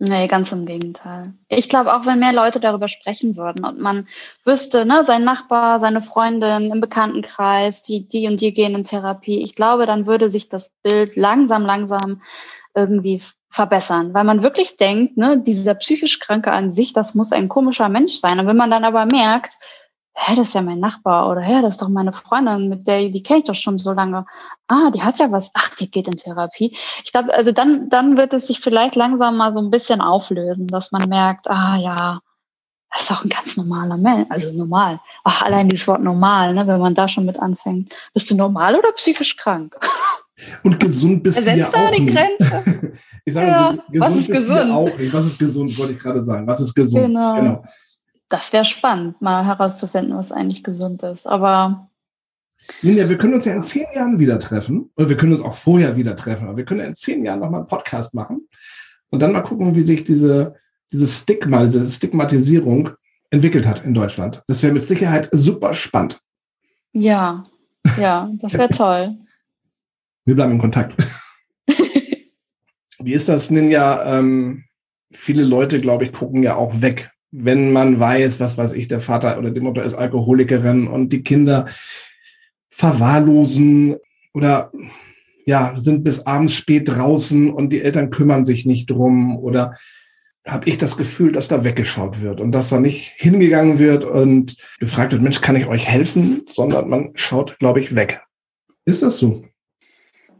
Nee, ganz im Gegenteil. Ich glaube, auch wenn mehr Leute darüber sprechen würden und man wüsste, ne, sein Nachbar, seine Freundin im Bekanntenkreis, die, die und die gehen in Therapie, ich glaube, dann würde sich das Bild langsam, langsam irgendwie verbessern, weil man wirklich denkt, ne, dieser psychisch Kranke an sich, das muss ein komischer Mensch sein. Und wenn man dann aber merkt, hä, das ist ja mein Nachbar oder hä, das ist doch meine Freundin, mit der, die kenne ich doch schon so lange. Ah, die hat ja was. Ach, die geht in Therapie. Ich glaube, also dann, dann wird es sich vielleicht langsam mal so ein bisschen auflösen, dass man merkt, ah ja, das ist doch ein ganz normaler Mensch. Also normal. Ach, allein dieses Wort normal, ne, wenn man da schon mit anfängt. Bist du normal oder psychisch krank? Und gesund bist du ja auch die Grenze. ich sage, ja, gesund was ist gesund? auch nicht. Was ist gesund, wollte ich gerade sagen. Was ist gesund? Genau. genau das wäre spannend, mal herauszufinden, was eigentlich gesund ist. Aber. Ninja, wir können uns ja in zehn Jahren wieder treffen. Oder wir können uns auch vorher wieder treffen. Aber wir können ja in zehn Jahren nochmal einen Podcast machen. Und dann mal gucken, wie sich diese, diese Stigma, diese Stigmatisierung entwickelt hat in Deutschland. Das wäre mit Sicherheit super spannend. Ja, ja, das wäre toll. Wir bleiben in Kontakt. Wie ist das, Ninja? Ähm, viele Leute, glaube ich, gucken ja auch weg, wenn man weiß, was weiß ich, der Vater oder die Mutter ist Alkoholikerin und die Kinder verwahrlosen oder ja, sind bis abends spät draußen und die Eltern kümmern sich nicht drum oder habe ich das Gefühl, dass da weggeschaut wird und dass da nicht hingegangen wird und gefragt wird, Mensch, kann ich euch helfen? Sondern man schaut, glaube ich, weg. Ist das so?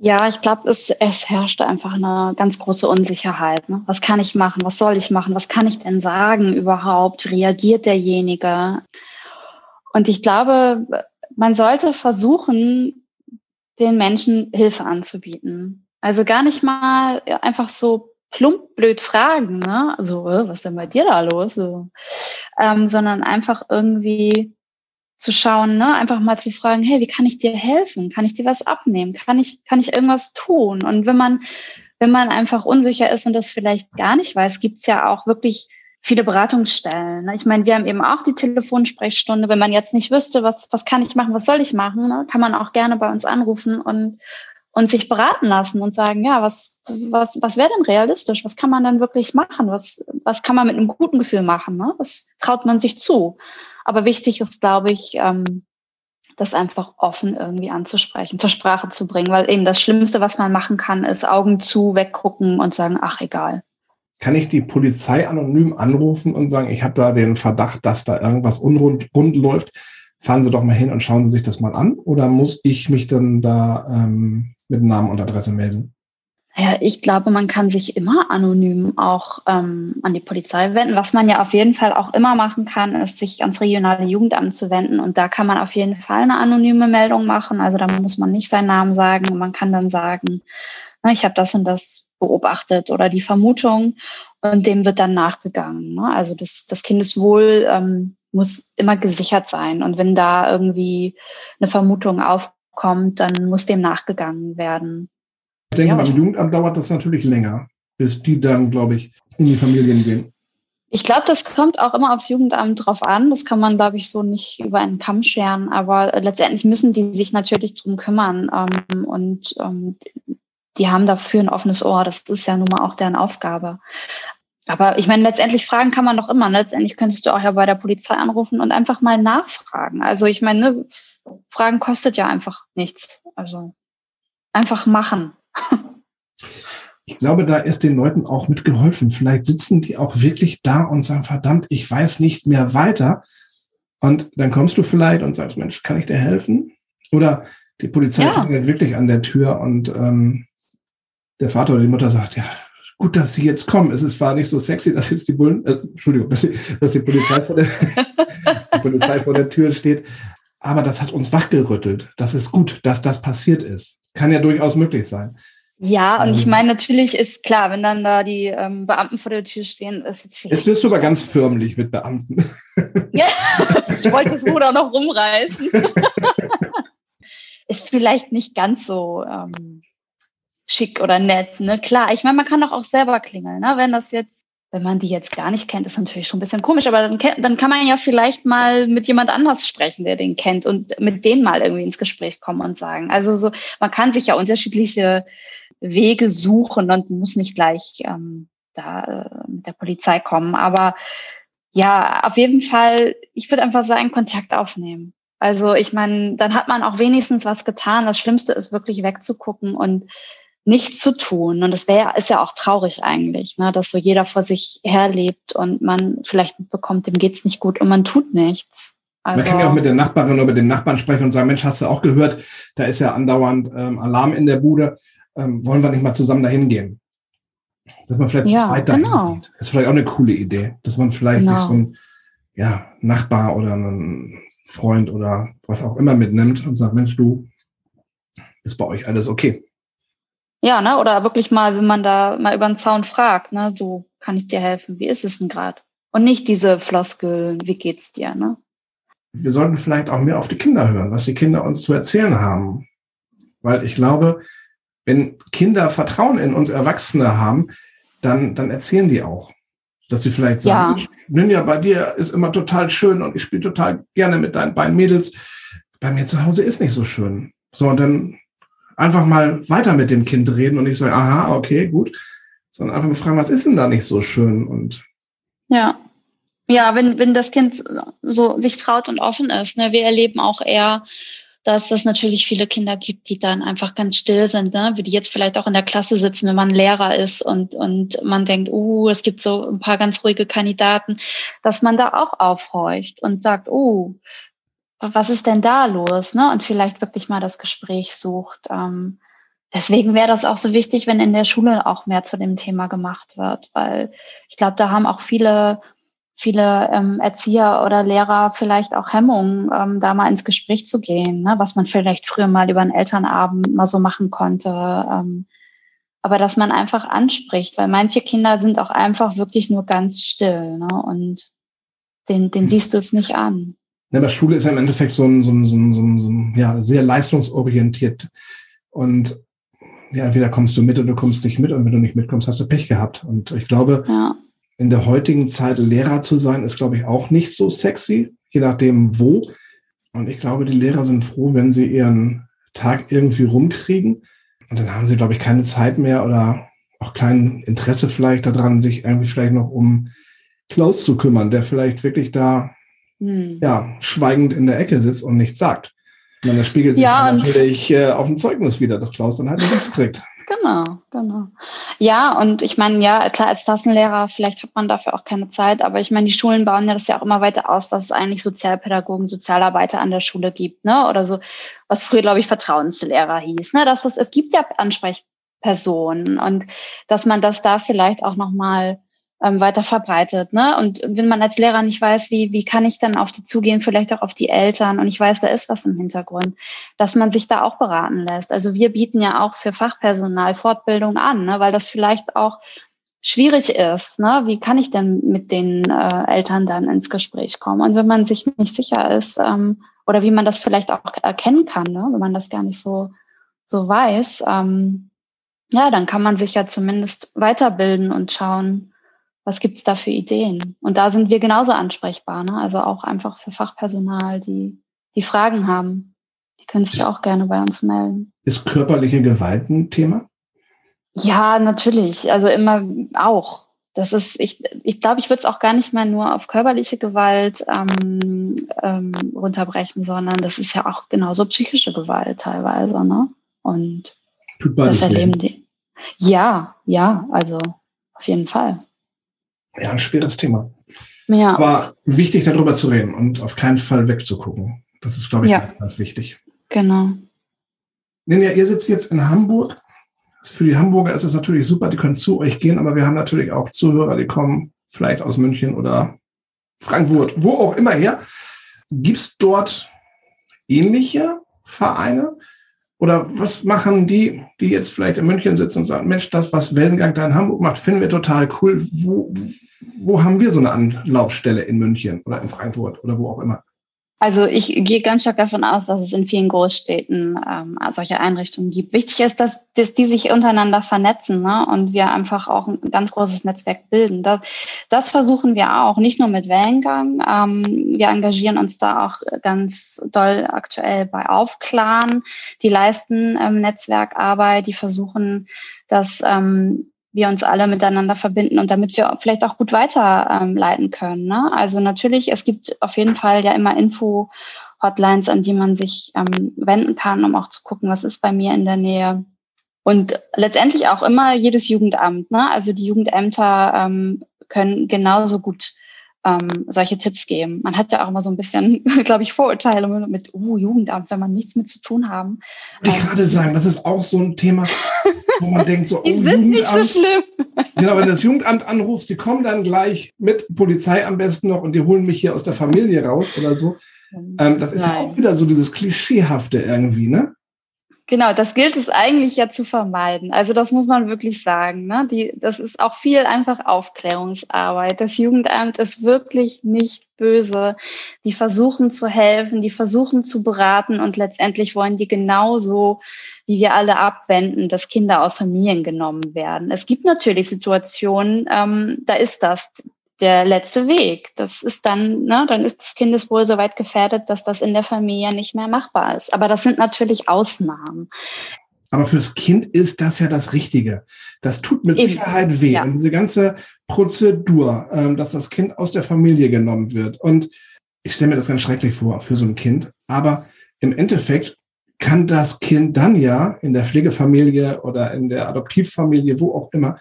Ja, ich glaube, es, es herrscht einfach eine ganz große Unsicherheit. Ne? Was kann ich machen? Was soll ich machen? Was kann ich denn sagen überhaupt? Reagiert derjenige? Und ich glaube, man sollte versuchen, den Menschen Hilfe anzubieten. Also gar nicht mal einfach so plump blöd fragen, ne? Also, was ist denn bei dir da los? So. Ähm, sondern einfach irgendwie zu schauen, ne? einfach mal zu fragen, hey, wie kann ich dir helfen? Kann ich dir was abnehmen? Kann ich, kann ich irgendwas tun? Und wenn man, wenn man einfach unsicher ist und das vielleicht gar nicht weiß, gibt's ja auch wirklich viele Beratungsstellen. Ne? Ich meine, wir haben eben auch die Telefonsprechstunde. Wenn man jetzt nicht wüsste, was, was kann ich machen, was soll ich machen, ne? kann man auch gerne bei uns anrufen und, und sich beraten lassen und sagen, ja, was, was, was wäre denn realistisch? Was kann man dann wirklich machen? Was, was kann man mit einem guten Gefühl machen? Ne? Was traut man sich zu? Aber wichtig ist, glaube ich, ähm, das einfach offen irgendwie anzusprechen, zur Sprache zu bringen, weil eben das Schlimmste, was man machen kann, ist Augen zu, weggucken und sagen, ach egal. Kann ich die Polizei anonym anrufen und sagen, ich habe da den Verdacht, dass da irgendwas unrund rund läuft? Fahren Sie doch mal hin und schauen Sie sich das mal an. Oder muss ich mich dann da ähm, mit Namen und Adresse melden? Ja, ich glaube, man kann sich immer anonym auch ähm, an die Polizei wenden. Was man ja auf jeden Fall auch immer machen kann, ist, sich ans regionale Jugendamt zu wenden. Und da kann man auf jeden Fall eine anonyme Meldung machen. Also da muss man nicht seinen Namen sagen. Und man kann dann sagen, na, ich habe das und das beobachtet oder die Vermutung. Und dem wird dann nachgegangen. Ne? Also das, das Kindeswohl ähm, muss immer gesichert sein. Und wenn da irgendwie eine Vermutung aufkommt, dann muss dem nachgegangen werden. Ich denke, ja, beim Jugendamt dauert das natürlich länger, bis die dann, glaube ich, in die Familien gehen. Ich glaube, das kommt auch immer aufs Jugendamt drauf an. Das kann man, glaube ich, so nicht über einen Kamm scheren. Aber letztendlich müssen die sich natürlich drum kümmern. Ähm, und ähm, die haben dafür ein offenes Ohr. Das ist ja nun mal auch deren Aufgabe. Aber ich meine, letztendlich fragen kann man doch immer. Letztendlich könntest du auch ja bei der Polizei anrufen und einfach mal nachfragen. Also ich meine, ne, Fragen kostet ja einfach nichts. Also einfach machen. Ich glaube, da ist den Leuten auch mitgeholfen. Vielleicht sitzen die auch wirklich da und sagen, verdammt, ich weiß nicht mehr weiter. Und dann kommst du vielleicht und sagst, Mensch, kann ich dir helfen? Oder die Polizei ja. wirklich an der Tür und ähm, der Vater oder die Mutter sagt, ja, gut, dass Sie jetzt kommen. Es ist zwar nicht so sexy, dass jetzt die Bullen, äh, Entschuldigung, dass die, dass die Polizei vor der, die Polizei vor der Tür steht, aber das hat uns wachgerüttelt. Das ist gut, dass das passiert ist. Kann ja durchaus möglich sein. Ja, und ich ähm. meine, natürlich ist klar, wenn dann da die ähm, Beamten vor der Tür stehen, ist jetzt vielleicht. Jetzt bist du aber ganz förmlich mit Beamten. Ja, ich wollte das Ruder noch rumreißen. ist vielleicht nicht ganz so ähm, schick oder nett, ne? Klar, ich meine, man kann doch auch selber klingeln, ne? Wenn das jetzt wenn man die jetzt gar nicht kennt, ist natürlich schon ein bisschen komisch, aber dann, dann kann man ja vielleicht mal mit jemand anders sprechen, der den kennt und mit denen mal irgendwie ins Gespräch kommen und sagen. Also so, man kann sich ja unterschiedliche Wege suchen und muss nicht gleich ähm, da äh, mit der Polizei kommen. Aber ja, auf jeden Fall, ich würde einfach sagen, Kontakt aufnehmen. Also ich meine, dann hat man auch wenigstens was getan. Das Schlimmste ist wirklich wegzugucken und nichts zu tun. Und das wäre ist ja auch traurig eigentlich, ne, dass so jeder vor sich herlebt und man vielleicht bekommt, dem geht's nicht gut und man tut nichts. Also, man kann ja auch mit der Nachbarin oder mit dem Nachbarn sprechen und sagen, Mensch, hast du auch gehört, da ist ja andauernd ähm, Alarm in der Bude. Ähm, wollen wir nicht mal zusammen dahin gehen? Dass man vielleicht ja, zu zweit dahin genau. geht. Das ist vielleicht auch eine coole Idee, dass man vielleicht genau. sich so ein ja, Nachbar oder einen Freund oder was auch immer mitnimmt und sagt, Mensch, du, ist bei euch alles okay? Ja, ne? Oder wirklich mal, wenn man da mal über den Zaun fragt, ne, du, kann ich dir helfen? Wie ist es denn gerade? Und nicht diese Floskel, wie geht's dir, ne? Wir sollten vielleicht auch mehr auf die Kinder hören, was die Kinder uns zu erzählen haben. Weil ich glaube, wenn Kinder Vertrauen in uns Erwachsene haben, dann, dann erzählen die auch. Dass sie vielleicht sagen, ja. Ninja, bei dir ist immer total schön und ich spiele total gerne mit deinen beiden Mädels. Bei mir zu Hause ist nicht so schön. So, und dann einfach mal weiter mit dem Kind reden und nicht sagen, aha, okay, gut, sondern einfach mal fragen, was ist denn da nicht so schön? Und ja. Ja, wenn, wenn das Kind so sich traut und offen ist. Ne? Wir erleben auch eher dass es natürlich viele Kinder gibt, die dann einfach ganz still sind, ne? wie die jetzt vielleicht auch in der Klasse sitzen, wenn man Lehrer ist und, und man denkt, uh, es gibt so ein paar ganz ruhige Kandidaten, dass man da auch aufhorcht und sagt, uh, was ist denn da los? Ne? Und vielleicht wirklich mal das Gespräch sucht. Ähm, deswegen wäre das auch so wichtig, wenn in der Schule auch mehr zu dem Thema gemacht wird, weil ich glaube, da haben auch viele viele ähm, Erzieher oder Lehrer vielleicht auch Hemmungen, ähm, da mal ins Gespräch zu gehen, ne? was man vielleicht früher mal über einen Elternabend mal so machen konnte. Ähm, aber dass man einfach anspricht, weil manche Kinder sind auch einfach wirklich nur ganz still ne? und den, den siehst du es nicht an. Ja, der Schule ist ja im Endeffekt so ein, so ein, so ein, so ein, so ein ja, sehr leistungsorientiert. Und ja, entweder kommst du mit oder du kommst nicht mit. Und wenn du nicht mitkommst, hast du Pech gehabt. Und ich glaube, ja in der heutigen Zeit Lehrer zu sein, ist, glaube ich, auch nicht so sexy, je nachdem wo. Und ich glaube, die Lehrer sind froh, wenn sie ihren Tag irgendwie rumkriegen. Und dann haben sie, glaube ich, keine Zeit mehr oder auch kein Interesse vielleicht daran, sich irgendwie vielleicht noch um Klaus zu kümmern, der vielleicht wirklich da hm. ja, schweigend in der Ecke sitzt und nichts sagt. Und dann spiegelt sich ja, natürlich äh, auf dem Zeugnis wieder, dass Klaus dann halt nichts kriegt. Genau, genau. Ja, und ich meine, ja, klar, als Klassenlehrer, vielleicht hat man dafür auch keine Zeit, aber ich meine, die Schulen bauen ja das ja auch immer weiter aus, dass es eigentlich Sozialpädagogen, Sozialarbeiter an der Schule gibt, ne? Oder so, was früher, glaube ich, Vertrauenslehrer hieß, ne? Dass es, es gibt ja Ansprechpersonen und dass man das da vielleicht auch nochmal ähm, weiter verbreitet. Ne? Und wenn man als Lehrer nicht weiß, wie, wie kann ich dann auf die zugehen, vielleicht auch auf die Eltern und ich weiß, da ist was im Hintergrund, dass man sich da auch beraten lässt. Also wir bieten ja auch für Fachpersonal Fortbildung an, ne? weil das vielleicht auch schwierig ist. Ne? Wie kann ich denn mit den äh, Eltern dann ins Gespräch kommen? Und wenn man sich nicht sicher ist ähm, oder wie man das vielleicht auch erkennen kann, ne? wenn man das gar nicht so, so weiß, ähm, ja, dann kann man sich ja zumindest weiterbilden und schauen, was gibt's da für Ideen? Und da sind wir genauso ansprechbar, ne? also auch einfach für Fachpersonal, die, die Fragen haben. Die können sich ist, auch gerne bei uns melden. Ist körperliche Gewalt ein Thema? Ja, natürlich. Also immer auch. Das ist, ich, ich glaube, ich würde es auch gar nicht mal nur auf körperliche Gewalt ähm, ähm, runterbrechen, sondern das ist ja auch genauso psychische Gewalt teilweise, ne? Und Tut das erleben die. Ja, ja, also auf jeden Fall ja, ein schweres Thema. Ja. Aber wichtig, darüber zu reden und auf keinen Fall wegzugucken. Das ist, glaube ich, ja. ganz, ganz wichtig. Genau. Ninja, ihr sitzt jetzt in Hamburg. Für die Hamburger ist es natürlich super, die können zu euch gehen, aber wir haben natürlich auch Zuhörer, die kommen vielleicht aus München oder Frankfurt, wo auch immer her. Gibt es dort ähnliche Vereine? Oder was machen die, die jetzt vielleicht in München sitzen und sagen, Mensch, das, was Wellengang da in Hamburg macht, finden wir total cool. Wo, wo haben wir so eine Anlaufstelle in München oder in Frankfurt oder wo auch immer? Also ich gehe ganz stark davon aus, dass es in vielen Großstädten ähm, solche Einrichtungen gibt. Wichtig ist, dass, dass die sich untereinander vernetzen ne? und wir einfach auch ein ganz großes Netzwerk bilden. Das, das versuchen wir auch, nicht nur mit Wellengang. Ähm, wir engagieren uns da auch ganz doll aktuell bei Aufklaren. Die leisten ähm, Netzwerkarbeit, die versuchen, dass ähm, wir uns alle miteinander verbinden und damit wir vielleicht auch gut weiterleiten ähm, können. Ne? Also natürlich, es gibt auf jeden Fall ja immer Info-Hotlines, an die man sich ähm, wenden kann, um auch zu gucken, was ist bei mir in der Nähe. Und letztendlich auch immer jedes Jugendamt. Ne? Also die Jugendämter ähm, können genauso gut ähm, solche Tipps geben. Man hat ja auch immer so ein bisschen, glaube ich, Vorurteile mit uh, Jugendamt, wenn man nichts mit zu tun haben. Ich ähm, gerade sagen, das ist auch so ein Thema, wo man denkt so, oh, die sind nicht so schlimm. Genau, wenn du das Jugendamt anrufst, die kommen dann gleich mit Polizei am besten noch und die holen mich hier aus der Familie raus oder so. Ähm, das ist Nein. ja auch wieder so dieses Klischeehafte irgendwie, ne? Genau, das gilt es eigentlich ja zu vermeiden. Also das muss man wirklich sagen. Ne? Die, das ist auch viel einfach Aufklärungsarbeit. Das Jugendamt ist wirklich nicht böse. Die versuchen zu helfen, die versuchen zu beraten und letztendlich wollen die genauso, wie wir alle abwenden, dass Kinder aus Familien genommen werden. Es gibt natürlich Situationen, ähm, da ist das der letzte Weg. Das ist dann, ne, dann ist das Kindeswohl so weit gefährdet, dass das in der Familie nicht mehr machbar ist. Aber das sind natürlich Ausnahmen. Aber fürs Kind ist das ja das Richtige. Das tut mit Sicherheit weh. Ja. Und diese ganze Prozedur, ähm, dass das Kind aus der Familie genommen wird. Und ich stelle mir das ganz schrecklich vor für so ein Kind. Aber im Endeffekt kann das Kind dann ja in der Pflegefamilie oder in der Adoptivfamilie, wo auch immer,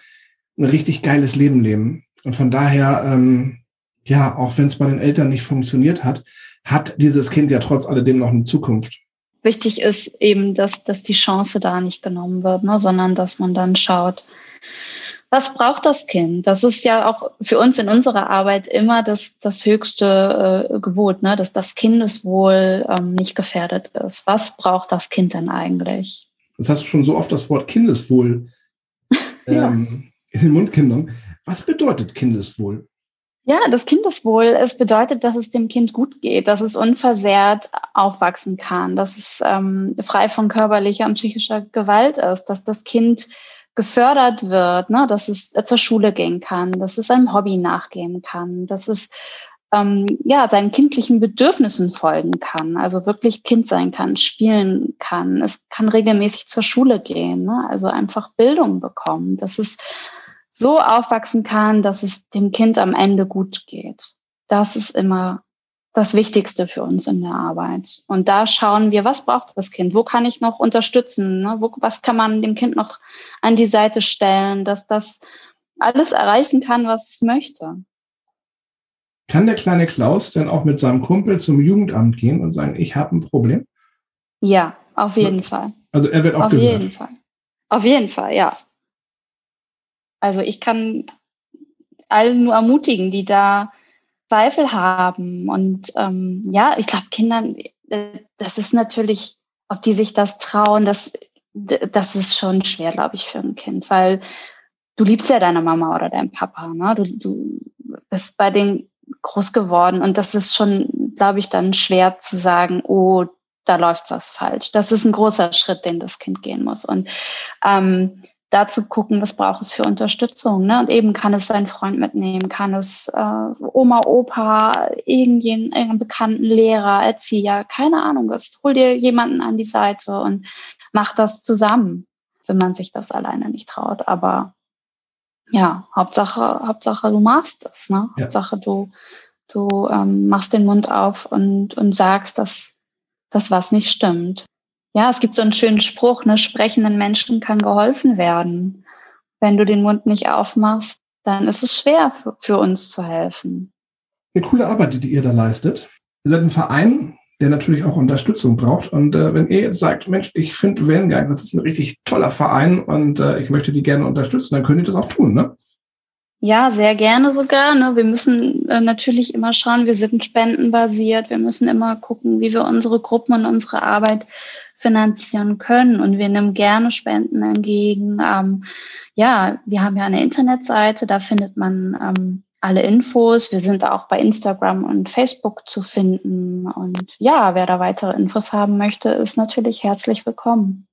ein richtig geiles Leben leben. Und von daher, ähm, ja, auch wenn es bei den Eltern nicht funktioniert hat, hat dieses Kind ja trotz alledem noch eine Zukunft. Wichtig ist eben, dass, dass die Chance da nicht genommen wird, ne, sondern dass man dann schaut, was braucht das Kind? Das ist ja auch für uns in unserer Arbeit immer das, das höchste äh, Gebot, ne? dass das Kindeswohl ähm, nicht gefährdet ist. Was braucht das Kind denn eigentlich? Jetzt hast du schon so oft das Wort Kindeswohl ähm, in den Mund genommen. Was bedeutet Kindeswohl? Ja, das Kindeswohl, es bedeutet, dass es dem Kind gut geht, dass es unversehrt aufwachsen kann, dass es ähm, frei von körperlicher und psychischer Gewalt ist, dass das Kind gefördert wird, ne, dass es zur Schule gehen kann, dass es einem Hobby nachgehen kann, dass es ähm, ja seinen kindlichen Bedürfnissen folgen kann, also wirklich Kind sein kann, spielen kann, es kann regelmäßig zur Schule gehen, ne, also einfach Bildung bekommen, dass es so aufwachsen kann, dass es dem Kind am Ende gut geht. Das ist immer das Wichtigste für uns in der Arbeit. Und da schauen wir, was braucht das Kind? Wo kann ich noch unterstützen? Ne? Wo, was kann man dem Kind noch an die Seite stellen, dass das alles erreichen kann, was es möchte? Kann der kleine Klaus denn auch mit seinem Kumpel zum Jugendamt gehen und sagen, ich habe ein Problem? Ja, auf jeden ja. Fall. Also er wird auch Auf gehört. jeden Fall. Auf jeden Fall, ja. Also ich kann allen nur ermutigen, die da Zweifel haben. Und ähm, ja, ich glaube, Kindern, äh, das ist natürlich, ob die sich das trauen, das, das ist schon schwer, glaube ich, für ein Kind, weil du liebst ja deine Mama oder deinen Papa, ne? Du, du bist bei denen groß geworden und das ist schon, glaube ich, dann schwer zu sagen, oh, da läuft was falsch. Das ist ein großer Schritt, den das Kind gehen muss. Und ähm, dazu gucken, was braucht es für Unterstützung. Ne? Und eben kann es seinen Freund mitnehmen, kann es äh, Oma, Opa, irgendjenen, irgendeinen bekannten Lehrer, Erzieher, keine Ahnung was. Hol dir jemanden an die Seite und mach das zusammen, wenn man sich das alleine nicht traut. Aber ja, Hauptsache, Hauptsache du machst es. Ne? Ja. Hauptsache du, du ähm, machst den Mund auf und, und sagst, dass das was nicht stimmt. Ja, es gibt so einen schönen Spruch, ne, sprechenden Menschen kann geholfen werden. Wenn du den Mund nicht aufmachst, dann ist es schwer für, für uns zu helfen. Eine coole Arbeit, die ihr da leistet. Ihr seid ein Verein, der natürlich auch Unterstützung braucht. Und äh, wenn ihr jetzt sagt, Mensch, ich finde Wellengang, das ist ein richtig toller Verein und äh, ich möchte die gerne unterstützen, dann könnt ihr das auch tun, ne? Ja, sehr gerne sogar. Ne? Wir müssen äh, natürlich immer schauen, wir sind spendenbasiert. Wir müssen immer gucken, wie wir unsere Gruppen und unsere Arbeit finanzieren können. Und wir nehmen gerne Spenden entgegen. Ähm, ja, wir haben ja eine Internetseite, da findet man ähm, alle Infos. Wir sind auch bei Instagram und Facebook zu finden. Und ja, wer da weitere Infos haben möchte, ist natürlich herzlich willkommen.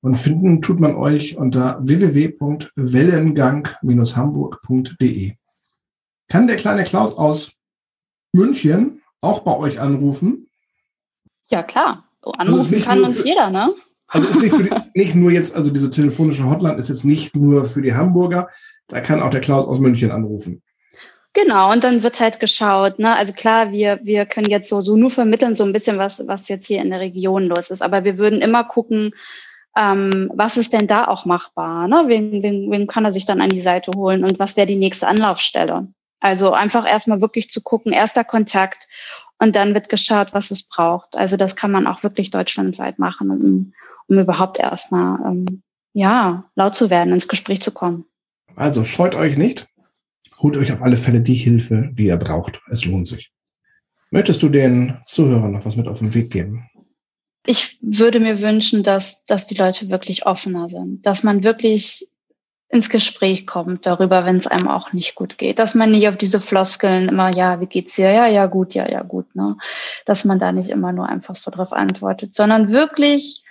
Und finden tut man euch unter www.wellengang-hamburg.de. Kann der kleine Klaus aus München auch bei euch anrufen? Ja, klar. Anrufen also kann uns für, jeder, ne? Also ist nicht, die, nicht nur jetzt, also diese telefonische Hotline ist jetzt nicht nur für die Hamburger, da kann auch der Klaus aus München anrufen. Genau, und dann wird halt geschaut, ne? Also klar, wir, wir können jetzt so, so nur vermitteln, so ein bisschen, was, was jetzt hier in der Region los ist. Aber wir würden immer gucken, ähm, was ist denn da auch machbar? Ne? Wen, wen, wen kann er sich dann an die Seite holen und was wäre die nächste Anlaufstelle? Also einfach erstmal wirklich zu gucken, erster Kontakt und dann wird geschaut, was es braucht. Also das kann man auch wirklich deutschlandweit machen, um, um überhaupt erstmal ähm, ja, laut zu werden, ins Gespräch zu kommen. Also scheut euch nicht. Holt euch auf alle Fälle die Hilfe, die ihr braucht. Es lohnt sich. Möchtest du den Zuhörern noch was mit auf den Weg geben? Ich würde mir wünschen, dass, dass die Leute wirklich offener sind, dass man wirklich ins Gespräch kommt darüber, wenn es einem auch nicht gut geht. Dass man nicht auf diese Floskeln immer, ja, wie geht's dir? Ja, ja, gut, ja, ja, gut, ne? Dass man da nicht immer nur einfach so drauf antwortet, sondern wirklich,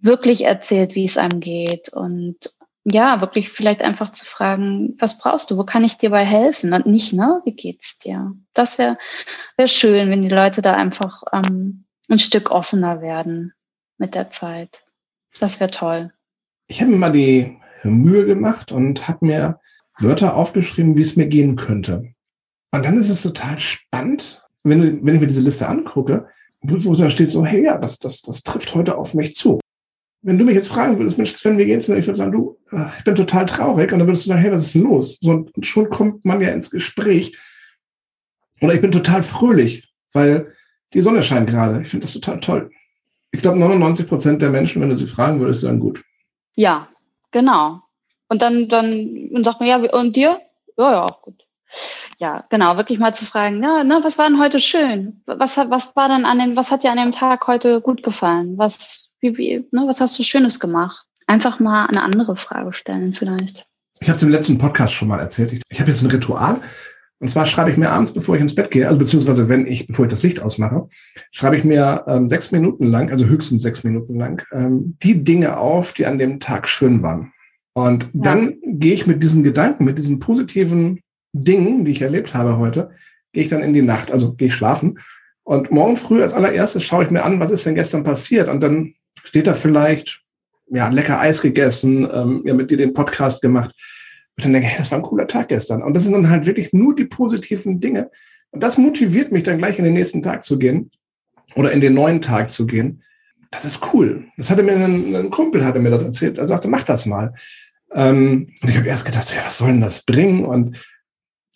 wirklich erzählt, wie es einem geht und ja, wirklich vielleicht einfach zu fragen, was brauchst du? Wo kann ich dir bei helfen? Und nicht, ne? Wie geht's dir? Das wäre wär schön, wenn die Leute da einfach ähm, ein Stück offener werden mit der Zeit. Das wäre toll. Ich habe mir mal die Mühe gemacht und habe mir Wörter aufgeschrieben, wie es mir gehen könnte. Und dann ist es total spannend, wenn, wenn ich mir diese Liste angucke, wo, da steht so, hey, ja, das, das, das trifft heute auf mich zu. Wenn du mich jetzt fragen würdest, Mensch, Sven, wie geht's denn? Ich würde sagen, du, ich bin total traurig. Und dann würdest du sagen, hey, was ist denn los? So, und schon kommt man ja ins Gespräch. Oder ich bin total fröhlich, weil die Sonne scheint gerade. Ich finde das total toll. Ich glaube, 99 Prozent der Menschen, wenn du sie fragen würdest, sagen gut. Ja, genau. Und dann, dann und sagt man, ja, und dir? Ja, ja, auch gut. Ja, genau, wirklich mal zu fragen, ja, ne, was war denn heute schön? Was, was war denn an dem, was hat dir an dem Tag heute gut gefallen? Was, wie, wie, ne, was hast du Schönes gemacht? Einfach mal eine andere Frage stellen, vielleicht. Ich habe es im letzten Podcast schon mal erzählt. Ich, ich habe jetzt ein Ritual. Und zwar schreibe ich mir abends, bevor ich ins Bett gehe, also beziehungsweise wenn ich, bevor ich das Licht ausmache, schreibe ich mir ähm, sechs Minuten lang, also höchstens sechs Minuten lang, ähm, die Dinge auf, die an dem Tag schön waren. Und ja. dann gehe ich mit diesen Gedanken, mit diesen positiven Dingen, die ich erlebt habe heute, gehe ich dann in die Nacht, also gehe ich schlafen. Und morgen früh als allererstes schaue ich mir an, was ist denn gestern passiert. Und dann steht da vielleicht, ja, lecker Eis gegessen, ähm, ja, mit dir den Podcast gemacht. Und dann denke ich, das war ein cooler Tag gestern. Und das sind dann halt wirklich nur die positiven Dinge. Und das motiviert mich dann gleich in den nächsten Tag zu gehen oder in den neuen Tag zu gehen. Das ist cool. Das hatte mir ein, ein Kumpel hatte mir das erzählt. Er sagte, mach das mal. Ähm, und ich habe erst gedacht, ja, was soll denn das bringen? Und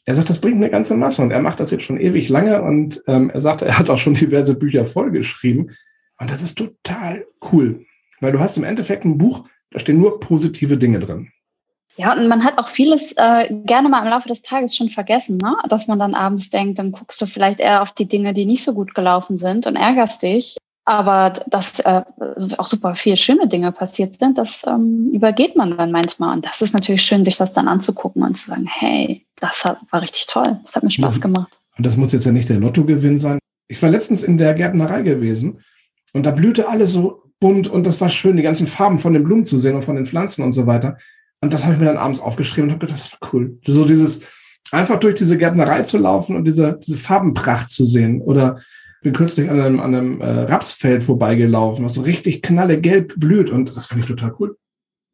er sagt, das bringt eine ganze Masse und er macht das jetzt schon ewig lange und ähm, er sagt, er hat auch schon diverse Bücher vollgeschrieben und das ist total cool, weil du hast im Endeffekt ein Buch, da stehen nur positive Dinge drin. Ja, und man hat auch vieles äh, gerne mal im Laufe des Tages schon vergessen, ne? dass man dann abends denkt, dann guckst du vielleicht eher auf die Dinge, die nicht so gut gelaufen sind und ärgerst dich. Aber dass äh, auch super viele schöne Dinge passiert sind, das ähm, übergeht man dann manchmal. Und das ist natürlich schön, sich das dann anzugucken und zu sagen, hey, das hat, war richtig toll, das hat mir Spaß gemacht. Und das muss jetzt ja nicht der Lottogewinn sein. Ich war letztens in der Gärtnerei gewesen und da blühte alles so bunt und das war schön, die ganzen Farben von den Blumen zu sehen und von den Pflanzen und so weiter. Und das habe ich mir dann abends aufgeschrieben und habe gedacht, das war cool. So dieses, einfach durch diese Gärtnerei zu laufen und diese, diese Farbenpracht zu sehen oder bin kürzlich an einem, an einem äh, Rapsfeld vorbeigelaufen, was so richtig knallegelb blüht und das finde ich total cool.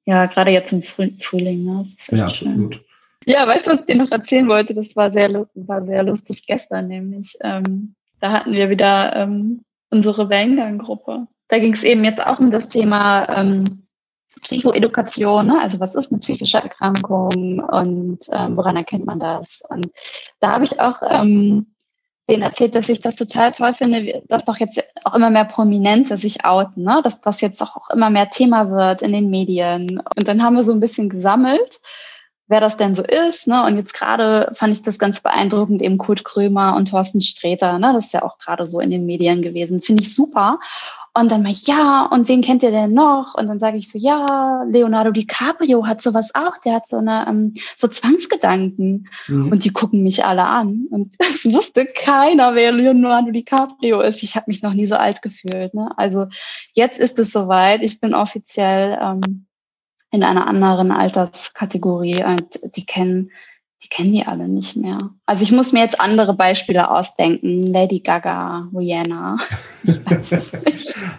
Ja, gerade jetzt im Frühling. Ne? Ja, absolut. Ja, weißt du, was ich dir noch erzählen wollte? Das war sehr, war sehr lustig gestern nämlich. Ähm, da hatten wir wieder ähm, unsere Wellengang-Gruppe. Da ging es eben jetzt auch um das Thema ähm, Psychoedukation, ne? also was ist eine psychische Erkrankung und ähm, woran erkennt man das? Und da habe ich auch ähm, denen erzählt, dass ich das total toll finde, dass doch jetzt auch immer mehr Prominente sich outen, ne? dass das jetzt doch auch immer mehr Thema wird in den Medien. Und dann haben wir so ein bisschen gesammelt, wer das denn so ist. Ne? Und jetzt gerade fand ich das ganz beeindruckend, eben Kurt Krömer und Thorsten Sträter. Ne? Das ist ja auch gerade so in den Medien gewesen. Finde ich super. Und dann mal, ja, und wen kennt ihr denn noch? Und dann sage ich so, ja, Leonardo DiCaprio hat sowas auch, der hat so eine, ähm, so Zwangsgedanken. Mhm. Und die gucken mich alle an. Und es wusste keiner, wer Leonardo DiCaprio ist. Ich habe mich noch nie so alt gefühlt. Ne? Also jetzt ist es soweit. Ich bin offiziell ähm, in einer anderen Alterskategorie. Und die kennen die kennen die alle nicht mehr. Also ich muss mir jetzt andere Beispiele ausdenken. Lady Gaga, Rihanna.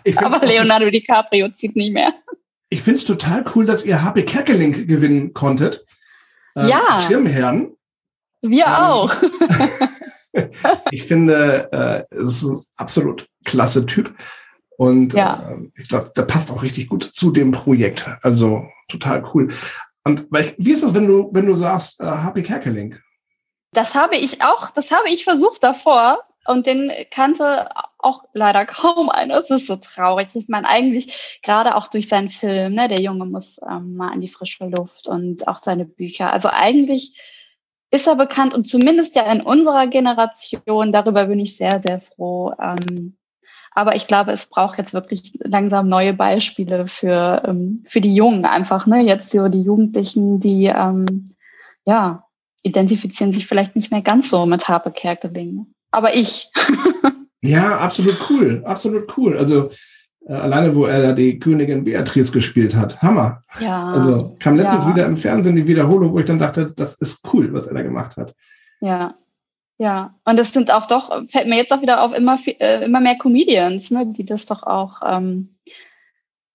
Ich Aber Leonardo DiCaprio zieht nicht mehr. Ich finde es total cool, dass ihr HP Kerkeling gewinnen konntet. Ähm, ja. Schirmherren. Wir ähm, auch. ich finde, äh, es ist ein absolut klasse Typ. Und ja. äh, ich glaube, der passt auch richtig gut zu dem Projekt. Also total cool. Und wie ist das, wenn du, wenn du sagst, äh, Happy Kerkeling? Das habe ich auch, das habe ich versucht davor und den kannte auch leider kaum einer. Das ist so traurig. Ich meine, eigentlich gerade auch durch seinen Film, ne, der Junge muss ähm, mal in die frische Luft und auch seine Bücher. Also eigentlich ist er bekannt und zumindest ja in unserer Generation, darüber bin ich sehr, sehr froh, ähm, aber ich glaube, es braucht jetzt wirklich langsam neue Beispiele für, ähm, für die Jungen einfach. Ne? Jetzt so die Jugendlichen, die ähm, ja, identifizieren sich vielleicht nicht mehr ganz so mit Harpe Kerkeling. Aber ich. ja, absolut cool. Absolut cool. Also Äh, alleine, wo er da die Königin Beatrice gespielt hat. Hammer. Ja. Also kam letztens ja. wieder im Fernsehen die Wiederholung, wo ich dann dachte, das ist cool, was er da gemacht hat. Ja. Ja, und es sind auch doch, fällt mir jetzt auch wieder auf, immer, viel- äh, immer mehr Comedians, ne, die das doch auch ähm,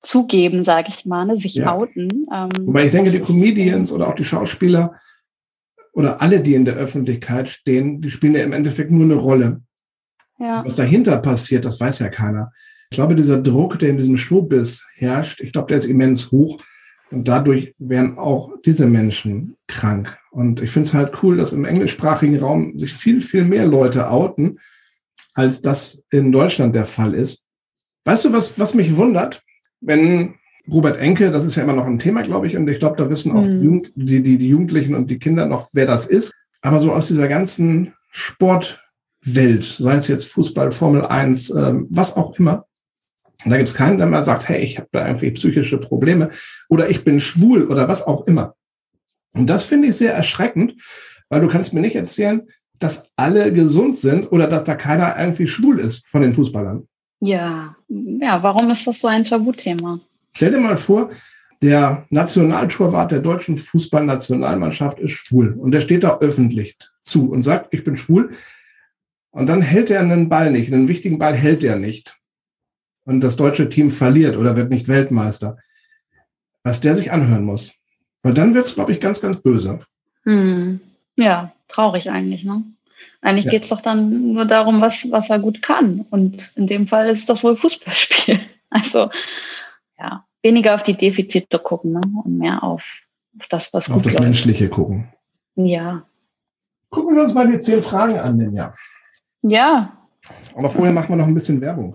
zugeben, sage ich mal, ne, sich Ja. outen. Ähm, Wobei ich denke, die Comedians oder auch die Schauspieler oder alle, die in der Öffentlichkeit stehen, die spielen ja im Endeffekt nur eine Rolle. Ja, Was dahinter passiert, das weiß ja keiner. Ich glaube, dieser Druck, der in diesem Showbiz herrscht, ich glaube, der ist immens hoch. Und dadurch werden auch diese Menschen krank. Und ich finde es halt cool, dass im englischsprachigen Raum sich viel, viel mehr Leute outen, als das in Deutschland der Fall ist. Weißt du, was, was mich wundert? Wenn Robert Enke, das ist ja immer noch ein Thema, glaube ich, und ich glaube, da wissen auch Mhm. Jugend, die, die, die Jugendlichen und die Kinder noch, wer das ist. Aber so aus dieser ganzen Sportwelt, sei es jetzt Fußball, Formel 1, ähm, was auch immer, und da gibt es keinen, der mal sagt, hey, ich habe da irgendwie psychische Probleme oder ich bin schwul oder was auch immer. Und das finde ich sehr erschreckend, weil du kannst mir nicht erzählen, dass alle gesund sind oder dass da keiner irgendwie schwul ist von den Fußballern. ja, ja, warum ist das so ein Tabuthema? Stell dir mal vor, der Nationaltorwart der deutschen Fußballnationalmannschaft ist schwul und der steht da öffentlich zu und sagt, ich bin schwul. Und dann hält er einen Ball nicht, einen wichtigen Ball hält er nicht. Und das deutsche Team verliert oder wird nicht Weltmeister. Was der sich anhören muss. Weil dann wird es, glaube ich, ganz, ganz böse. Hm. Ja, traurig eigentlich, ne? Eigentlich Ja. geht's doch dann nur darum, was, was er gut kann. Und in dem Fall ist das wohl Fußballspiel. Also, ja, weniger auf die Defizite gucken, ne? Und mehr auf, auf das, was Auf gut das läuft. Menschliche gucken. Ja. Gucken wir uns mal die zehn Fragen an, Ninja. Ja, Aber vorher machen wir noch ein bisschen Werbung.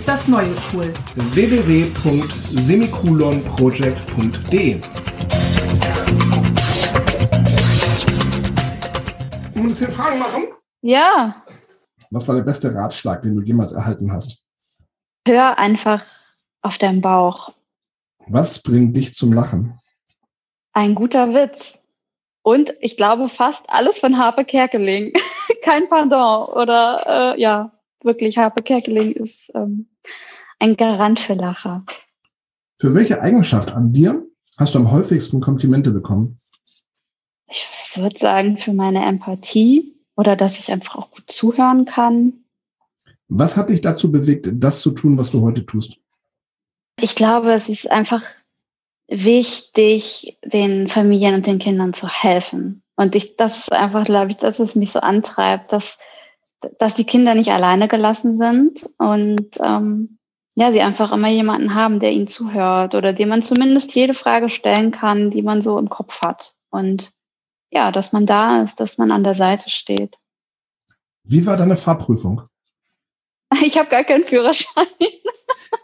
das neue cool. www.semikolonproject.de Wollen wir uns zehn Fragen machen? ja. Was war der beste Ratschlag, den du jemals erhalten hast? Hör einfach auf deinen Bauch. Was bringt dich zum Lachen? Ein guter Witz. Und ich glaube fast alles von Harpe Kerkeling. Kein Pardon. Oder äh, ja, wirklich, Harpe Kerkeling ist ähm, ein Garant für Lacher. Für welche Eigenschaft an dir hast du am häufigsten Komplimente bekommen? Ich würde sagen, für meine Empathie oder dass ich einfach auch gut zuhören kann. Was hat dich dazu bewegt, das zu tun, was du heute tust? Ich glaube, es ist einfach wichtig, den Familien und den Kindern zu helfen. Und ich, das ist einfach, glaube ich, das, was mich so antreibt, dass, dass die Kinder nicht alleine gelassen sind und ähm, ja, sie einfach immer jemanden haben, der ihnen zuhört oder dem man zumindest jede Frage stellen kann, die man so im Kopf hat. Und ja, dass man da ist, dass man an der Seite steht. Wie war deine Fahrprüfung? Ich habe gar keinen Führerschein.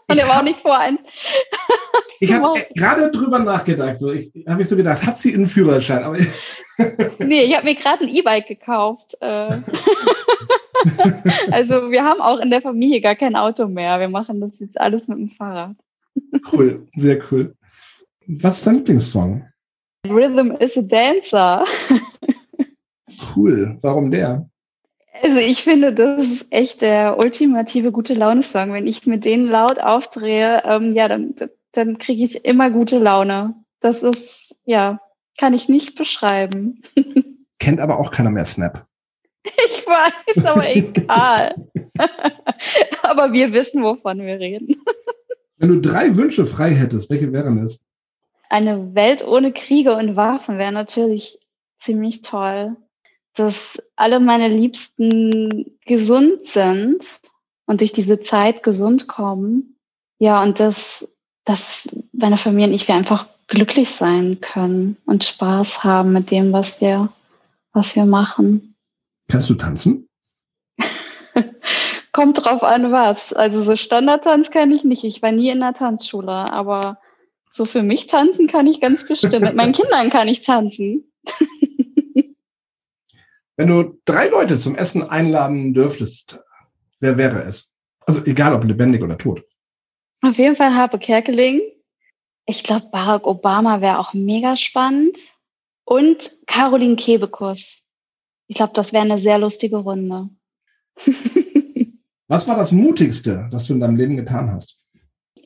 Und er war auch nicht vor ein. Ich habe gerade drüber nachgedacht. So, ich habe mich so gedacht, hat sie einen Führerschein? Aber Nee, ich habe mir gerade ein E-Bike gekauft. also wir haben auch in der Familie gar kein Auto mehr. Wir machen das jetzt alles mit dem Fahrrad. cool, sehr cool. Was ist dein Lieblingssong? Rhythm is a Dancer. Cool. Warum der? Also ich finde, das ist echt der ultimative gute Laune-Song. Wenn ich mit denen laut aufdrehe, ähm, ja, dann, dann kriege ich immer gute Laune. Das ist, ja, kann ich nicht beschreiben. Kennt aber auch keiner mehr Snap. Ich weiß, aber egal. aber wir wissen, wovon wir reden. Wenn du drei Wünsche frei hättest, welche wären es? Eine Welt ohne Kriege und Waffen wäre natürlich ziemlich toll. Dass alle meine Liebsten gesund sind und durch diese Zeit gesund kommen. Ja, und dass, dass meine Familie und ich wir einfach glücklich sein können und Spaß haben mit dem, was wir, was wir machen. Kannst du tanzen? Kommt drauf an, was. Also so Standardtanz kann ich nicht. Ich war nie in der Tanzschule, aber so für mich tanzen kann ich ganz bestimmt. Mit meinen Kindern kann ich tanzen. Wenn du drei Leute zum Essen einladen dürftest, wer wäre es? Also egal ob lebendig oder tot. Auf jeden Fall Harpe Kerkeling. Ich glaube, Barack Obama wäre auch mega spannend. Und Caroline Kebekus. Ich glaube, das wäre eine sehr lustige Runde. Was war das Mutigste, das du in deinem Leben getan hast?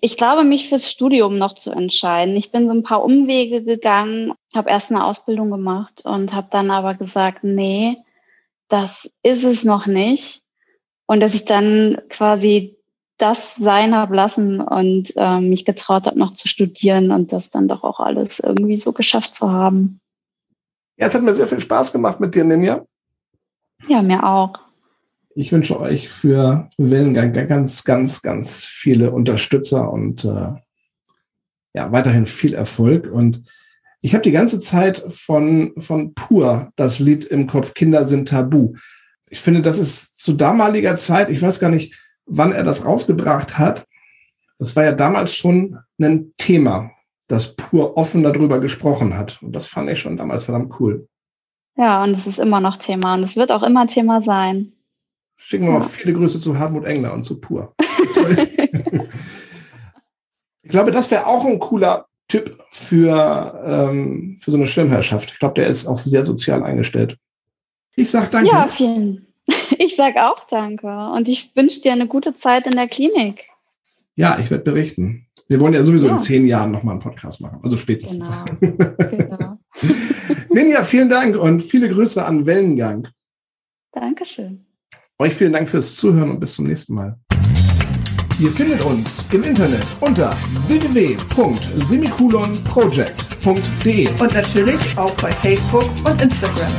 Ich glaube, mich fürs Studium noch zu entscheiden. Ich bin so ein paar Umwege gegangen, habe erst eine Ausbildung gemacht und habe dann aber gesagt, nee, das ist es noch nicht. Und dass ich dann quasi das sein habe lassen und äh, mich getraut habe, noch zu studieren und das dann doch auch alles irgendwie so geschafft zu haben. Ja, es hat mir sehr viel Spaß gemacht mit dir, Ninja. Ja, mir auch. Ich wünsche euch für Wellengang ganz, ganz, ganz viele Unterstützer und äh, ja, weiterhin viel Erfolg. Und ich habe die ganze Zeit von, von Pur das Lied im Kopf Kinder sind tabu. Ich finde, das ist zu damaliger Zeit, ich weiß gar nicht, wann er das rausgebracht hat. Das war ja damals schon ein Thema, das Pur offen darüber gesprochen hat. Und das fand ich schon damals verdammt cool. Ja, und es ist immer noch Thema und es wird auch immer Thema sein. Schicken wir ja. mal viele Grüße zu Hartmut Engler und zu Pur. ich glaube, das wäre auch ein cooler Tipp für, ähm, für so eine Schirmherrschaft. Ich glaube, der ist auch sehr sozial eingestellt. Ich sage danke. Ja, vielen. Ich sage auch danke. Und ich wünsche dir eine gute Zeit in der Klinik. Ja, ich werde berichten. Wir wollen ja sowieso ja. in zehn Jahren nochmal einen Podcast machen. Also spätestens. Genau. genau. Ninja, vielen Dank und viele Grüße an Wellengang. Dankeschön. Euch vielen Dank fürs Zuhören und bis zum nächsten Mal. Ihr findet uns im Internet unter www.semikolonproject.de und natürlich auch bei Facebook und Instagram.